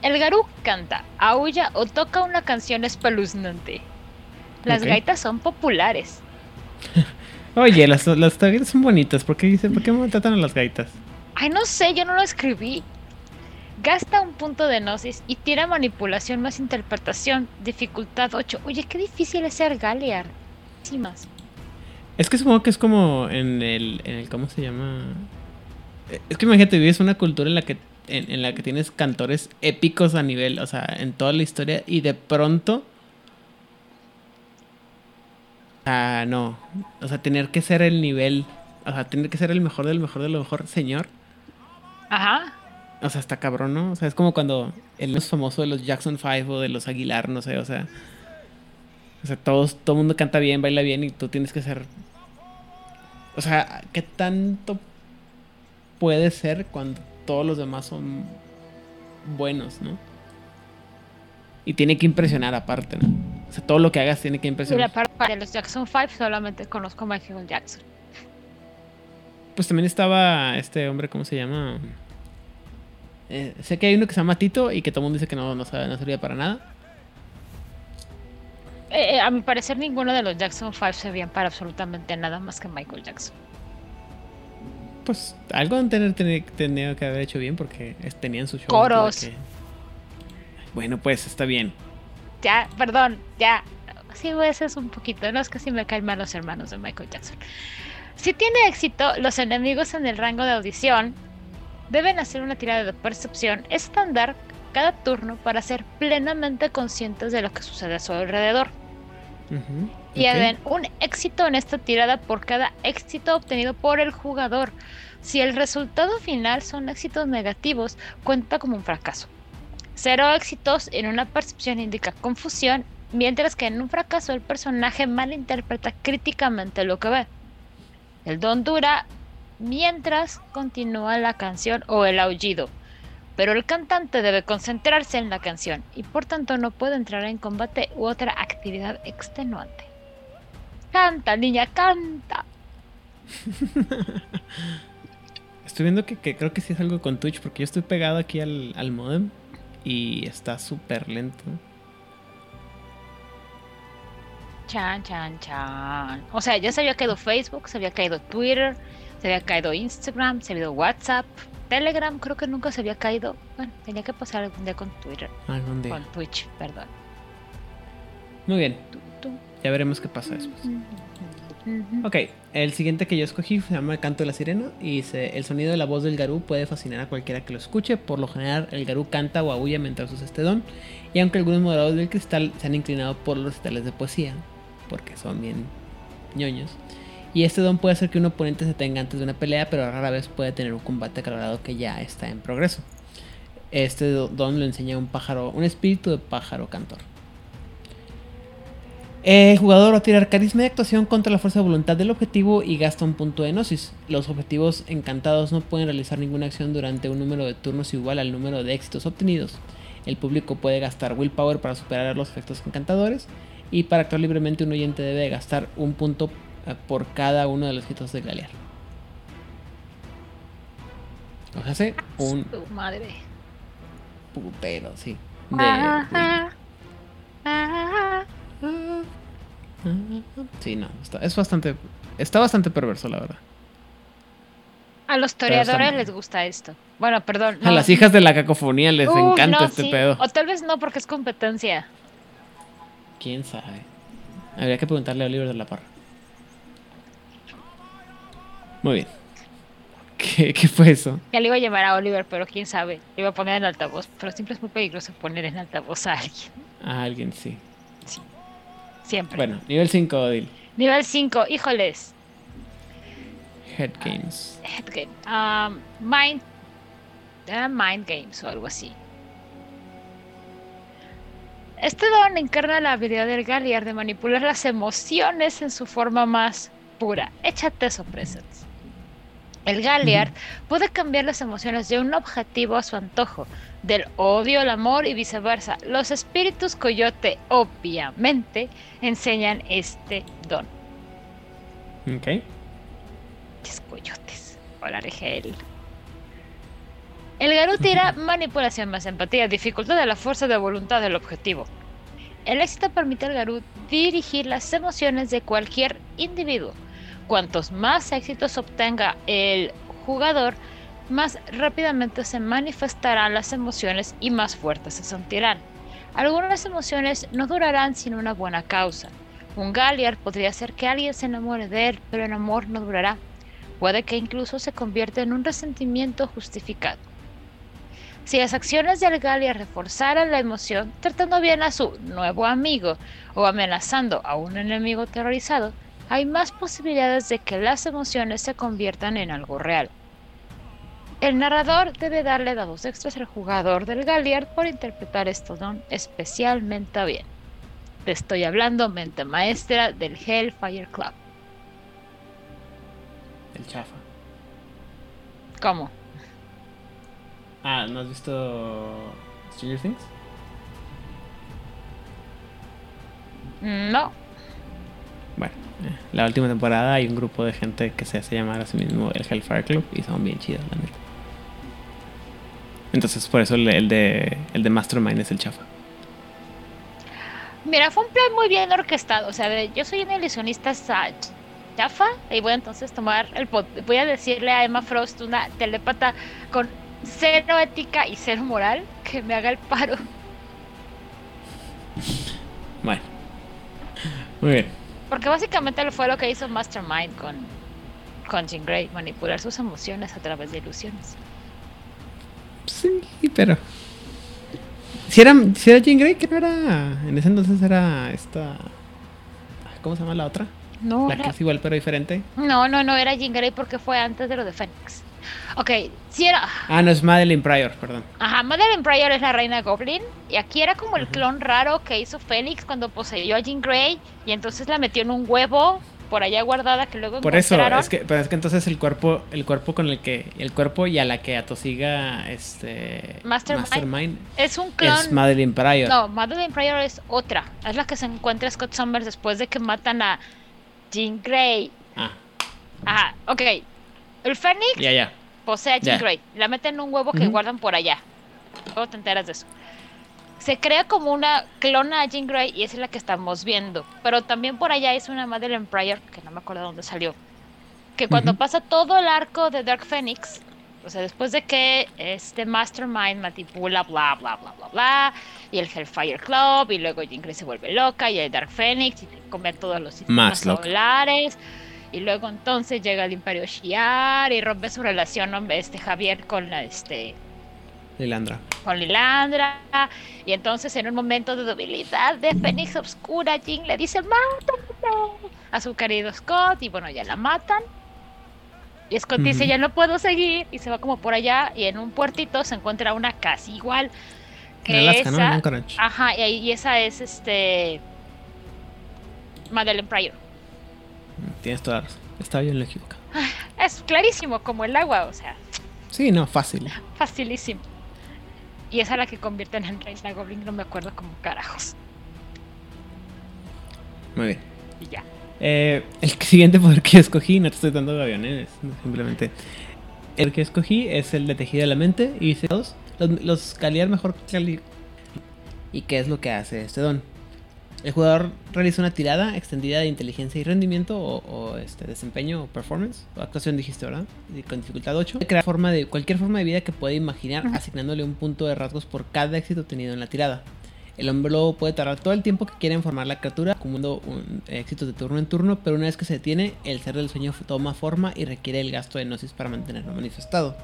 El Garú canta, aúlla o toca una canción espeluznante. Las gaitas son populares. [LAUGHS] Oye, las, las gaitas son bonitas. ¿Por qué, dice, ¿Por qué maltratan a las gaitas? Ay, no sé, yo no lo escribí. Gasta un punto de gnosis y tira manipulación más interpretación. Dificultad 8. Oye, qué difícil es ser Galear. Sí, más. Es que supongo que es como en el, en el. ¿Cómo se llama? Es que imagínate, vives una cultura en la que en, la que tienes cantores épicos a nivel, o sea, en toda la historia, y de pronto. Ah, no. O sea, tener que ser el nivel. O sea, tener que ser el mejor del mejor de lo mejor, señor. Ajá. O sea, está cabrón, ¿no? O sea, es como cuando el más famoso de los Jackson 5 o de los Aguilar, no sé, o sea. O sea, todos, todo el mundo canta bien, baila bien y tú tienes que ser. O sea, ¿qué tanto puede ser cuando todos los demás son buenos, ¿no? Y tiene que impresionar aparte, ¿no? O sea, todo lo que hagas tiene que impresionar. De los Jackson 5 solamente conozco a Michael Jackson. pues también estaba este hombre, ¿cómo se llama? Eh, sé que hay uno que se llama Tito y que todo el mundo dice que no, no, sabe- no servía para nada. Eh, eh, a mi parecer, ninguno de los Jackson 5 servían para absolutamente nada más que Michael Jackson. Pues algo han tener, tener- tenido que haber hecho bien porque tenían su show. Coros. que- Bueno, pues está bien. Ya, perdón, ya. Sí, pues es un poquito. No es que sí me caen mal los hermanos de Michael Jackson. Si tiene éxito, los enemigos en el rango de audición deben hacer una tirada de percepción estándar cada turno para ser plenamente conscientes de lo que sucede a su alrededor. Y ok. den un éxito en esta tirada por cada éxito obtenido por el jugador. Si el resultado final son éxitos negativos, cuenta como un fracaso. Cero éxitos en una percepción indica confusión, mientras que en un fracaso el personaje malinterpreta críticamente lo que ve. El don dura mientras continúa la canción o el aullido, pero el cantante debe concentrarse en la canción y por tanto no puede entrar en combate u otra actividad extenuante. Canta, niña, canta. [LAUGHS] Estoy viendo que, que creo que sí es algo con Twitch porque yo estoy pegado aquí al, al modem y está súper lento. Chan, chan, chan. O sea, ya se había caído Facebook, se había caído Twitter, se había caído Instagram, se había caído WhatsApp, Telegram, creo que nunca se había caído. Bueno, tenía que pasar algún día con Twitter, Algún día. con Twitch, perdón. Muy bien, ya veremos qué pasa después. Ok, el siguiente que yo escogí se llama El canto de la sirena y dice, el sonido de la voz del garú puede fascinar a cualquiera que lo escuche, por lo general el garú canta o aúlla mientras usa este don, y aunque algunos moderadores del cristal se han inclinado por los recitales de poesía, porque son bien ñoños, y este don puede hacer que un oponente se tenga antes de una pelea, pero rara vez puede tener un combate aclarado que ya está en progreso. Este do- don lo enseña un pájaro, un espíritu de pájaro cantor. El jugador va carisma y actuación contra la fuerza de voluntad del objetivo y gasta un punto de gnosis. Los objetivos encantados no pueden realizar ninguna acción durante un número de turnos igual al número de éxitos obtenidos. El público puede gastar willpower para superar los efectos encantadores y para actuar libremente un oyente debe gastar un punto por cada uno de los hechizos de Galear. Hace un madre. putero, sí. De, Ajá. Ajá. Sí, no, está- es bastante, está bastante perverso, la verdad. A los toreadores les gusta esto. Bueno, perdón. A las hijas de la cacofonía les encanta no, este sí. pedo. O tal vez no, porque es competencia. ¿Quién sabe? Habría que preguntarle a Oliver de la Parra. Muy bien. ¿Qué, qué fue eso? Ya le iba a llamar a Oliver, pero quién sabe. Le iba a poner en altavoz. Pero siempre es muy peligroso poner en altavoz a alguien. A alguien, sí. Siempre. Bueno, nivel 5, Odil. Nivel 5, híjoles. Head Games. Head game. Um, mind. Era Mind Games o algo así. Este don encarna la habilidad del Galliard de manipular las emociones en su forma más pura. Échate sorpresas. El Galliard puede cambiar las emociones de un objetivo a su antojo, del odio al amor y viceversa. Los espíritus coyote, obviamente, enseñan este don. Ok. Pinches coyotes. Hola, Rigel. El Garú tira [LAUGHS] manipulación más empatía, dificultad de la fuerza de voluntad del objetivo. El éxito permite al Garú dirigir las emociones de cualquier individuo. Cuantos más éxitos obtenga el jugador, más rápidamente se manifestarán las emociones y más fuertes se sentirán. Algunas emociones no durarán sin una buena causa. Un Galliard podría hacer que alguien se enamore de él, pero el amor no durará. Puede que incluso se convierta en un resentimiento justificado. Si las acciones del Galliard reforzaran la emoción, tratando bien a su nuevo amigo o amenazando a un enemigo aterrorizado, hay más posibilidades de que las emociones se conviertan en algo real. El narrador debe darle dados extras al jugador del Galliard por interpretar esto don especialmente bien. Te estoy hablando, mente maestra del Hellfire Club. El chafa. ¿Cómo? Ah, ¿no has visto Stranger Things? No. La última temporada hay un grupo de gente que se hace llamar a sí mismo el Hellfire Club y son bien chidos, la neta. Entonces, por eso el, el de, el de Mastermind es el chafa. Mira, fue un plan muy bien orquestado. O sea, yo soy una ilusionista chafa y voy a entonces tomar el pot- voy a decirle a Emma Frost, una telépata con cero ética y cero moral, que me haga el paro. Bueno. Muy bien. Porque básicamente fue lo que hizo Mastermind con, con Jean Grey, manipular sus emociones a través de ilusiones. Sí, pero. Si era, si era Jean Grey, que no era. En ese entonces era esta. ¿Cómo se llama la otra? No, La que era- es igual pero diferente. no, no, no era Jean Grey porque fue antes de lo de Phoenix. Ok, si era. Ah, no, es Madeline Pryor, perdón. Ajá, Madeline Pryor es la reina Goblin. Y aquí era como el clon raro que hizo Félix cuando poseyó a Jean Grey. Y entonces la metió en un huevo por allá guardada que luego Por eso, es que, pero es que entonces el cuerpo, el cuerpo con el que, el cuerpo y a la que atosiga este Mastermind. Es un clon. es Madeline Pryor. No, Madeline Pryor es otra. Es la que se encuentra Scott Summers después de que matan a Jean Grey. Ah, Ajá, ok. El Fénix posee a Jean. Grey. La meten en un huevo que guardan por allá. Luego te enteras de eso. Se crea como una clona a Jean Grey y esa es la que estamos viendo. Pero también por allá es una Madeleine Pryor, que no me acuerdo dónde salió. Que cuando pasa todo el arco de Dark Phoenix, o sea, después de que este Mastermind manipula, bla, bla, bla, bla, bla, y el Hellfire Club, y luego Jean Grey se vuelve loca, y el Dark Phoenix, y come todos los sistemas loca. Y luego entonces llega el Imperio Shiar y rompe su relación hombre, este Javier con la este Lilandra. con Lilandra. Y entonces en un momento de debilidad de Fénix Obscura, Jean le dice mátame a su querido Scott. Y bueno, ya la matan. Y Scott dice ya no puedo seguir. Y se va como por allá. Y en un puertito se encuentra una casa igual. Que Alaska, esa, ajá, y, y esa es este Madeleine Pryor. Tienes toda razón. Estaba yo en lo equivocado. Es clarísimo como el agua, o sea, Sí, no, fácil. facilísimo. Y esa es la que convierte en Reina Goblin, no me acuerdo como carajos. Muy bien. Y ya. Eh, el siguiente poder que escogí, no te estoy dando aviones, simplemente. El que escogí es el de tejido de la mente y dice todos los, los caliar mejor cali- ¿Y qué es lo que hace este don? El jugador realiza una tirada extendida de inteligencia y rendimiento o, o, este desempeño o performance o actuación dijiste, ¿verdad? Con dificultad 8. Puede crear forma de cualquier forma de vida que pueda imaginar asignándole un punto de rasgos por cada éxito obtenido en la tirada. El hombre lobo puede tardar todo el tiempo que quiera en formar la criatura, acumulando un, éxitos de turno en turno, pero una vez que se detiene, el ser del sueño toma forma y requiere el gasto de gnosis para mantenerlo manifestado.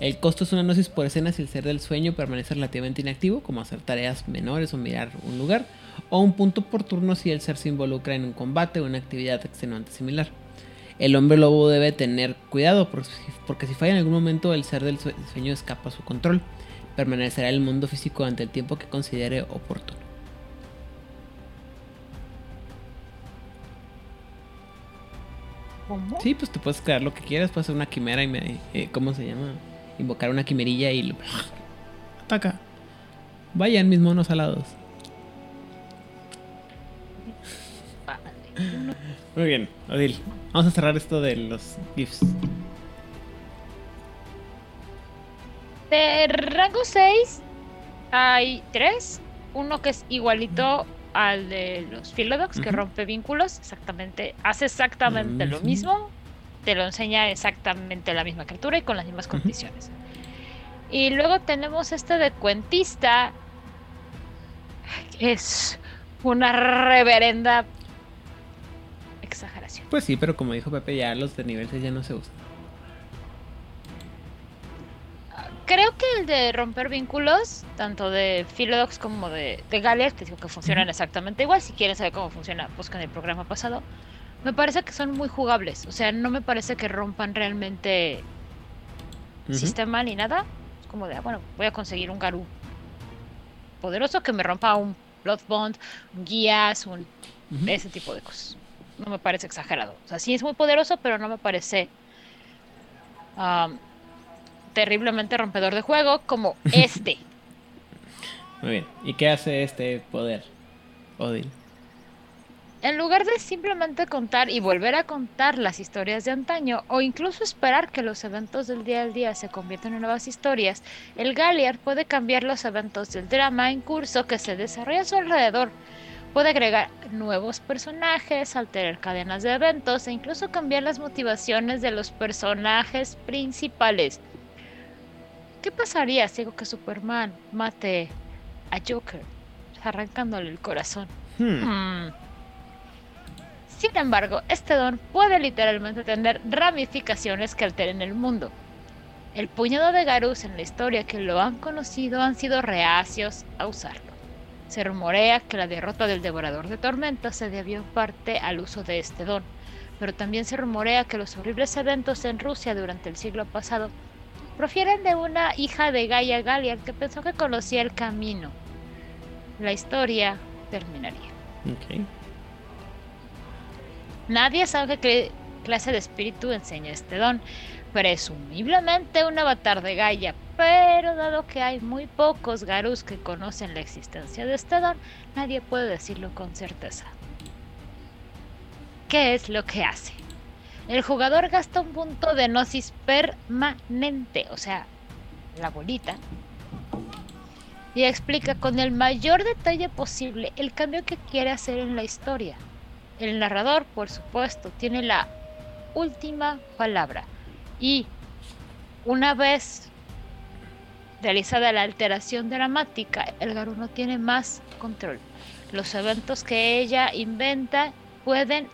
El costo es una gnosis por escena si el ser del sueño permanece relativamente inactivo, como hacer tareas menores o mirar un lugar, o un punto por turno si el ser se involucra en un combate o una actividad extenuante similar. El hombre lobo debe tener cuidado porque si, porque si falla en algún momento el ser del sue- sueño escapa a su control. Permanecerá en el mundo físico durante el tiempo que considere oportuno. ¿Cómo? Sí, pues te puedes crear lo que quieras, puedes hacer una quimera y me, eh, ¿cómo se llama? Invocar una quimerilla y lo- ataca. Vayan mis monos alados. Muy bien, Odil. Vamos a cerrar esto de los GIFs. De rango 6 hay tres. Uno que es igualito al de los Philodox, que rompe vínculos. Exactamente, hace exactamente lo mismo. Te lo enseña exactamente la misma criatura y con las mismas condiciones. Y luego tenemos este de cuentista. que Es una reverenda Pues sí, pero como dijo Pepe, ya los de nivel 6 ya no se usan. Creo que el de romper vínculos, tanto de Philodox como de, de Galeas, que digo que funcionan exactamente igual. Si quieren saber cómo funciona, buscan el programa pasado. Me parece que son muy jugables. O sea, no me parece que rompan realmente sistema ni nada. Es como de, ah, bueno, voy a conseguir un Garú poderoso que me rompa un Blood Bond, un Guías, un ese tipo de cosas. No me parece exagerado. O sea, sí es muy poderoso, pero no me parece terriblemente rompedor de juego como [LAUGHS] este. Muy bien. ¿Y qué hace este poder, Odil? En lugar de simplemente contar y volver a contar las historias de antaño, o incluso esperar que los eventos del día al día se conviertan en nuevas historias, el Galliard puede cambiar los eventos del drama en curso que se desarrolla a su alrededor. Puede agregar nuevos personajes, alterar cadenas de eventos e incluso cambiar las motivaciones de los personajes principales. ¿Qué pasaría si hago que Superman mate a Joker, arrancándole el corazón? Hmm. Hmm. Sin embargo, este don puede literalmente tener ramificaciones que alteren el mundo. El puñado de Garus en la historia que lo han conocido han sido reacios a usarlo. Se rumorea que la derrota del Devorador de Tormentas se debió en parte al uso de este don, pero también se rumorea que los horribles eventos en Rusia durante el siglo pasado profieren de una hija de Gaia Galliard que pensó que conocía el camino. La historia terminaría. Nadie sabe qué clase de espíritu enseña este don. Presumiblemente un avatar de Gaia, pero dado que hay muy pocos Garus que conocen la existencia de este don, nadie puede decirlo con certeza. ¿Qué es lo que hace? El jugador gasta un punto de gnosis permanente, o sea, la bolita, y explica con el mayor detalle posible el cambio que quiere hacer en la historia. El narrador, por supuesto, tiene la última palabra. Y una vez realizada la alteración dramática, el Garuno tiene más control. Los eventos que ella inventa pueden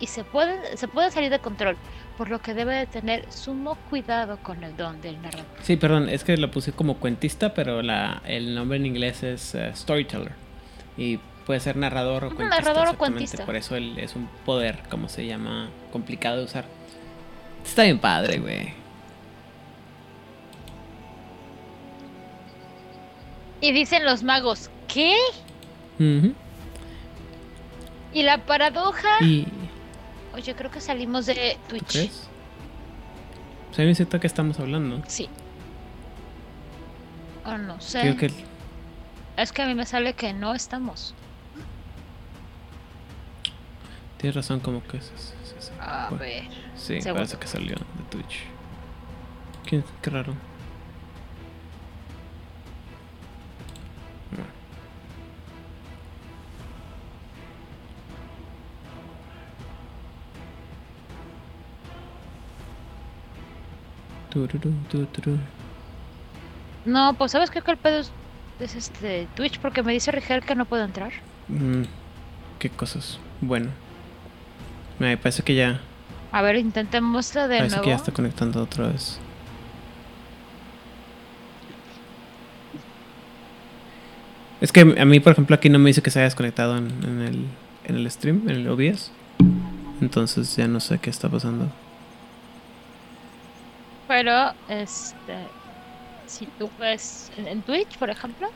y se pueden, se pueden salir de control, por lo que debe de tener sumo cuidado con el don del narrador. Sí, perdón, es que lo puse como cuentista, pero la, el nombre en inglés es eh, storyteller. Y puede ser narrador o cuentista. narrador o cuentista. Por eso él es un poder, como se llama, complicado de usar. Está bien padre, güey. Y dicen los magos, ¿qué? Y la paradoja... ¿Y Oye, creo que salimos de Twitch. crees? Pues a mí me siento que estamos hablando. Sí. O no sé. Creo que Es que a mí me sale que no estamos. tienes razón, como que es. A bueno, ver. Sí, Segundo. parece que salió de Twitch. Qué, qué raro. No, pues sabes qué que el pedo es, es este Twitch porque me dice Rigel que no puedo entrar. Mm, qué cosas. Bueno. Me parece que ya. A ver, intentémoslo de Parece que ya nuevo. está conectando otra vez. Es que a mí, por ejemplo, aquí no me dice que se haya desconectado en, en el, en el stream, en el OBS. Entonces ya no sé qué está pasando. Pero, este, si tú ves en, en Twitch, por ejemplo,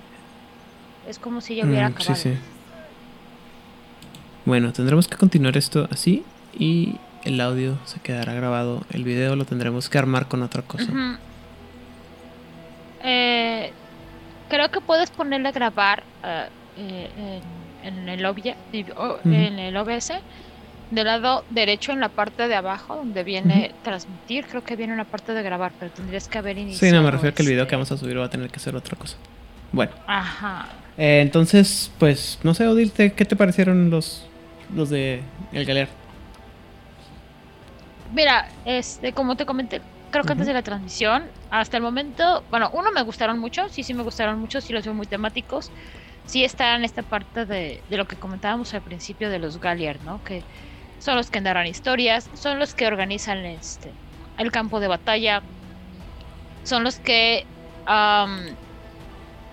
es como si yo hubiera Mm, sí, acabado. sí. Bueno, tendremos que continuar esto así y el audio se quedará grabado. El video lo tendremos que armar con otra cosa. Eh, creo que puedes ponerle a grabar eh, eh, en, en el obje- en OBS del lado derecho en la parte de abajo donde viene transmitir creo que viene una parte de grabar pero tendrías que haber iniciado Sí, no, me refiero a que el video este- que vamos a subir va a tener que ser otra cosa. Bueno. ajá Eh, entonces, pues, no sé, Odil, ¿te- ¿qué te parecieron los, los de El Galear? Mira, este, como te comenté, creo que antes de la transmisión, hasta el momento, bueno, uno me gustaron mucho, sí, sí me gustaron mucho, sí los veo muy temáticos. Sí está en esta parte de, de lo que comentábamos al principio de los Galliard, ¿no? Que son los que narran historias, son los que organizan este, el campo de batalla, son los que am,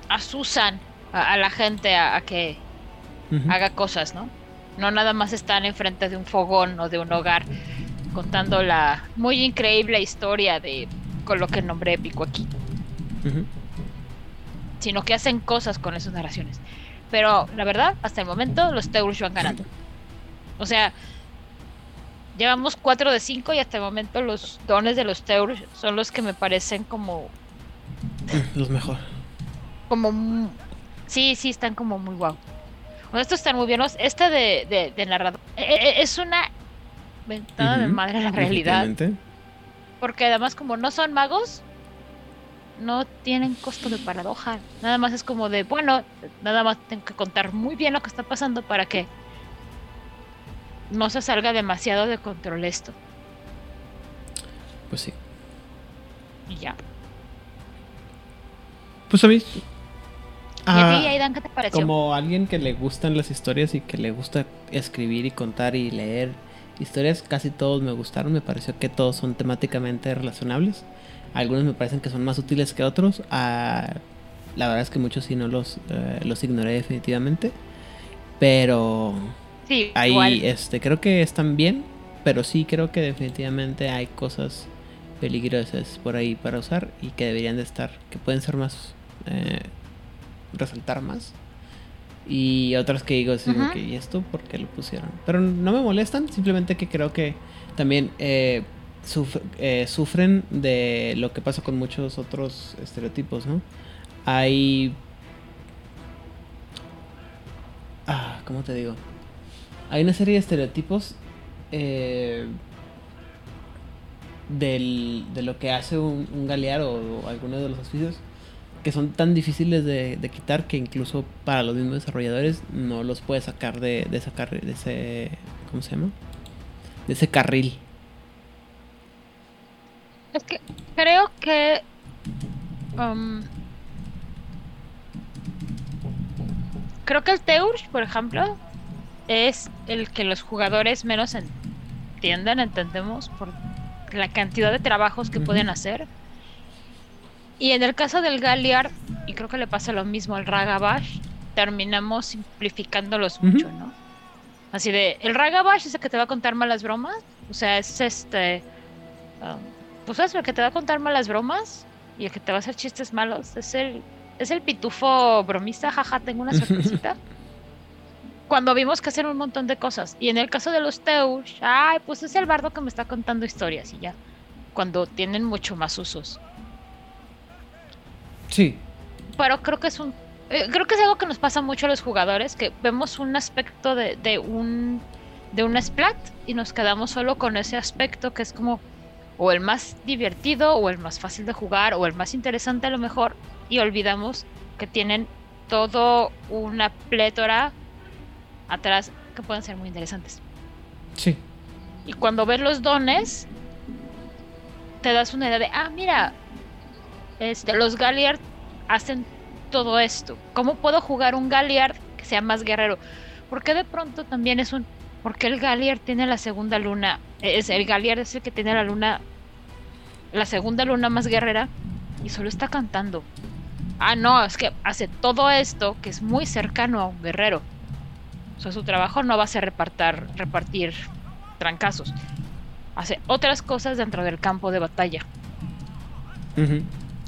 asusan a, a la gente a, a que haga cosas, ¿no? No nada más están enfrente de un fogón o de un hogar contando la muy increíble historia de con lo que nombré épico aquí, sino que hacen cosas con esas narraciones. Pero la verdad, hasta el momento los Teuros van ganando. O sea, llevamos 4 de 5 y hasta el momento los dones de los Teuros son los que me parecen como Mm, Los mejor. como sí, sí están como muy guau. estos están muy bien. Este de, de, narrador e, e, es una ventada de madre la realidad. Porque además, como no son magos, no tienen costo de paradoja. Nada más es como de, bueno, nada más tengo que contar muy bien lo que está pasando para que no se salga demasiado de control esto. Pues sí. Y ya. Pues a mí. Ah, Aidan, qué te pareció? Como alguien que le gustan las historias y que le gusta escribir y contar y leer historias, casi todos me gustaron. Me pareció que todos son temáticamente relacionables. Algunos me parecen que son más útiles que otros. Ah, la verdad es que muchos sí no los, eh, los ignoré definitivamente. Pero sí, ahí este, creo que están bien. Pero sí creo que definitivamente hay cosas peligrosas por ahí para usar y que deberían de estar, que pueden ser más, eh, resaltar más. Y otras que digo, que, ¿y esto por qué lo pusieron? Pero no me molestan, simplemente que creo que también eh, eh, sufren de lo que pasa con muchos otros estereotipos, ¿no? Hay... Ah, ¿cómo te digo? Hay una serie de estereotipos eh, del, de lo que hace un, un galear o, alguno de los oficios que son tan difíciles de, de, quitar que incluso para los mismos desarrolladores no los puede sacar de, de, esa de ese ¿cómo se llama? de ese carril es que creo que um, creo que el Teurs, por ejemplo, es el que los jugadores menos entienden, entendemos, por la cantidad de trabajos que pueden hacer. Y en el caso del Galliard, y creo que le pasa lo mismo al Ragabash, terminamos simplificándolos mucho, ¿no? Así de, el Ragabash es el que te va a contar malas bromas, o sea, es este... Um, pues es el que te va a contar malas bromas y el que te va a hacer chistes malos. Es el, es el pitufo bromista, jaja, tengo una [LAUGHS] sorpresita. Cuando vimos que hacer un montón de cosas. Y en el caso de los Teush, ay, pues es el bardo que me está contando historias y ya. Cuando tienen mucho más usos. Sí. Pero creo que es un. Eh, creo que es algo que nos pasa mucho a los jugadores, que vemos un aspecto de, de un. de un splat y nos quedamos solo con ese aspecto que es como o el más divertido o el más fácil de jugar o el más interesante a lo mejor y olvidamos que tienen todo una plétora atrás que pueden ser muy interesantes. Sí. Y cuando ves los dones te das una idea de, ah, mira, este, los Galliard hacen todo esto. ¿Cómo puedo jugar un Galliard que sea más guerrero? Porque de pronto también es un porque el Galliard tiene la segunda luna. Es, el Galliard es el que tiene la luna. La segunda luna más guerrera. Y solo está cantando. Ah, no, es que hace todo esto que es muy cercano a un guerrero. Su trabajo no va a ser repartir, repartir trancazos. Hace otras cosas dentro del campo de batalla.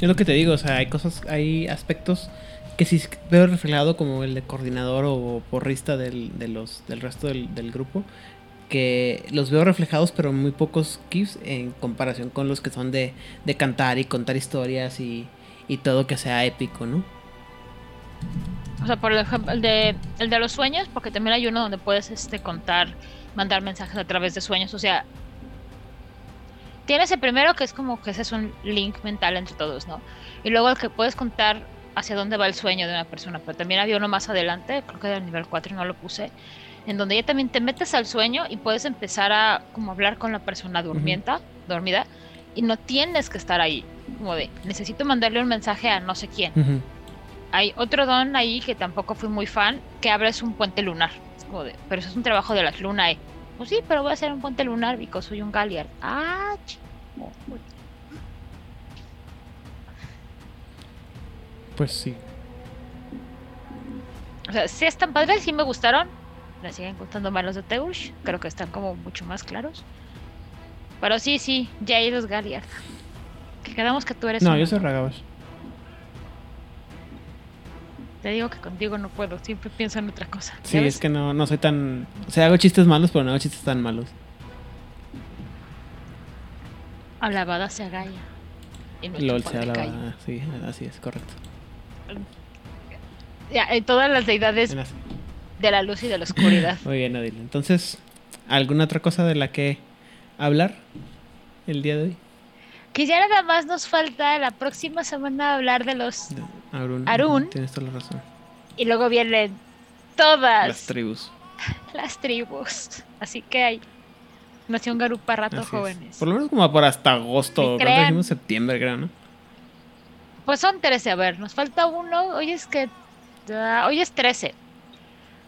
Es lo que te digo, o sea, hay cosas, hay aspectos que sí veo reflejado como el de coordinador o porrista del, del resto del, del, grupo, que los veo reflejados pero muy pocos gifs en comparación con los que son de, de cantar y contar historias y, y, todo que sea épico, ¿no? O sea, por ejemplo, el de, el de los sueños, porque también hay uno donde puedes este, contar, mandar mensajes a través de sueños, o sea, tienes el primero que es como que ese es un link mental entre todos, ¿no? Y luego el que puedes contar hacia dónde va el sueño de una persona, pero también había uno más adelante, creo que era el nivel 4 y no lo puse, en donde ya también te metes al sueño y puedes empezar a como hablar con la persona durmienta, dormida, y no tienes que estar ahí, como de, necesito mandarle un mensaje a no sé quién. Hay otro don ahí que tampoco fui muy fan, que abres un puente lunar, como de, pero eso es un trabajo de las lunas, eh. Pues sí, pero voy a hacer un puente lunar porque soy un Galliard. Ah. Pues sí. O sea, sí están padres, sí me gustaron. Me siguen gustando más los de Teush. Creo que están como mucho más claros. Pero sí, sí, los Galliard. Que quedamos que tú eres. No, yo soy Ragabash. Te digo que contigo no puedo, siempre pienso en otra cosa. Sí, es que no, no soy tan. O sea, hago chistes malos, pero no hago chistes tan malos. Alabada sea Gaia. LOL sea alabada, sí, así es, correcto ya, todas las deidades de la luz y de la oscuridad. [LAUGHS] Muy bien, Odile. Entonces, ¿alguna otra cosa de la que hablar el día de hoy? Quisiera nada más nos falta la próxima semana hablar de los Arun. Arun. Tienes toda la razón. y luego vienen todas Las tribus. [LAUGHS] las tribus. Así que hay Nación Garupa rato Así es. jóvenes. Por lo menos como por hasta agosto. Ni ¿Cuánto crean. dijimos? Septiembre, creo, ¿no? Pues son 13, a ver, nos falta uno. Hoy es que. ah, hoy es 13.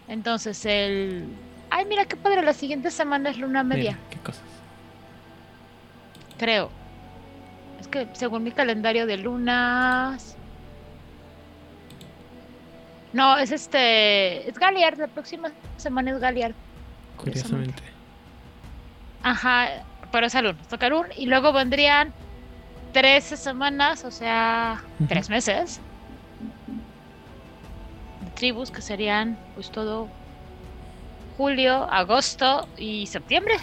Entonces el. Ay, mira qué padre, la siguiente semana es luna media, Mira, qué cosas. creo. Es que según mi calendario de lunas. No, es este. Es Galiar, la próxima semana es Galiar. Curiosamente. Ajá, pero es Alun, toca Alun. Y luego vendrían 13 semanas, o sea, Ujú. 3 meses. De tribus que serían pues todo julio, agosto y septiembre.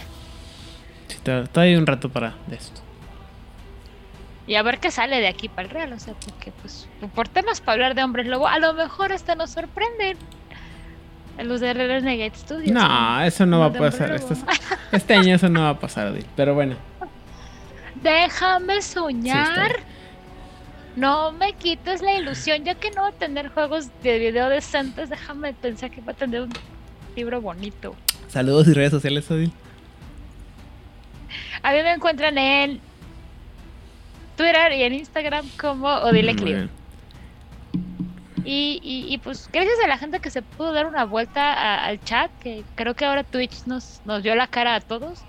Sí, to- todavía hay un rato para de esto. Y a ver qué sale de aquí para el real, o sea, porque pues por temas para hablar de hombres lobo, a lo mejor hasta nos sorprenden. En los de Renegade Studios. No, eso no va a pasar. Este, este año eso no va a pasar, Odile. Pero bueno. [LAUGHS] Déjame soñar. no me quites la ilusión, ya que no va a tener juegos de video decentes, déjame pensar que va a tener un libro bonito. Saludos y redes sociales, Odile. A mí me encuentran en Twitter y en Instagram como Odile Muy Clio. bien. Y, y, y, pues gracias a la gente que se pudo dar una vuelta a- al chat, que creo que ahora Twitch nos, nos dio la cara a todos,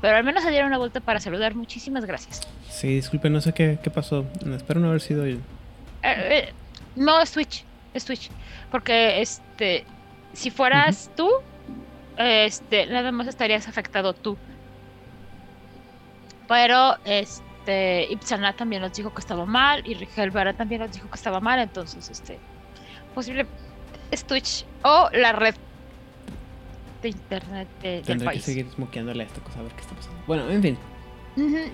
pero al menos se dieron una vuelta para saludar. Muchísimas gracias. Sí, disculpe, no sé qué, qué pasó. Espero no haber sido yo. Eh, eh, no es Twitch, es Twitch. Porque este, si fueras tú, este, nada más estarías afectado tú. Pero este, Ipsana también nos dijo que estaba mal y Rigel Vera también nos dijo que estaba mal, entonces este, posible es Twitch o la red de internet de- del Tendré que país. seguir smokeándole a esta cosa a ver qué está pasando. Bueno, en fin.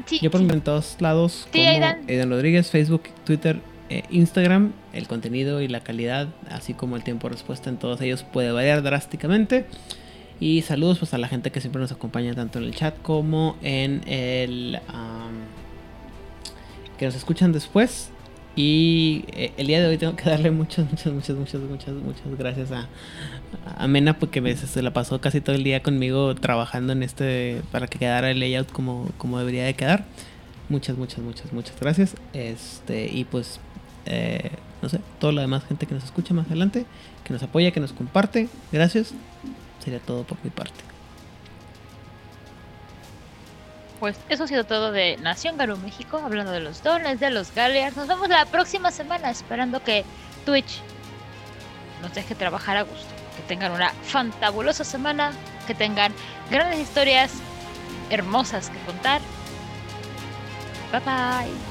Sí, Yo por sí. en todos lados, Sí, como Aidan. Aidan Rodríguez, Facebook, Twitter, eh, Instagram, el contenido y la calidad, así como el tiempo de respuesta en todos ellos puede variar drásticamente. Y saludos pues a la gente que siempre nos acompaña tanto en el chat como en el am, que nos escuchan después. Y eh, el día de hoy tengo que darle muchas, muchas, muchas, muchas, muchas, muchas gracias a, a Mena porque me, se la pasó casi todo el día conmigo trabajando en este para que quedara el layout como, como debería de quedar. Muchas, muchas, muchas, muchas gracias. Este, y pues, eh, no sé, toda la demás gente que nos escucha más adelante, que nos apoya, que nos comparte. Gracias. Sería todo por mi parte. Pues eso ha sido todo de Nación Garú México, hablando de los dones, de los Galliards. Nos vemos la próxima semana, esperando que Twitch nos deje trabajar a gusto. Que tengan una fantabulosa semana, que tengan grandes historias hermosas que contar. Bye bye.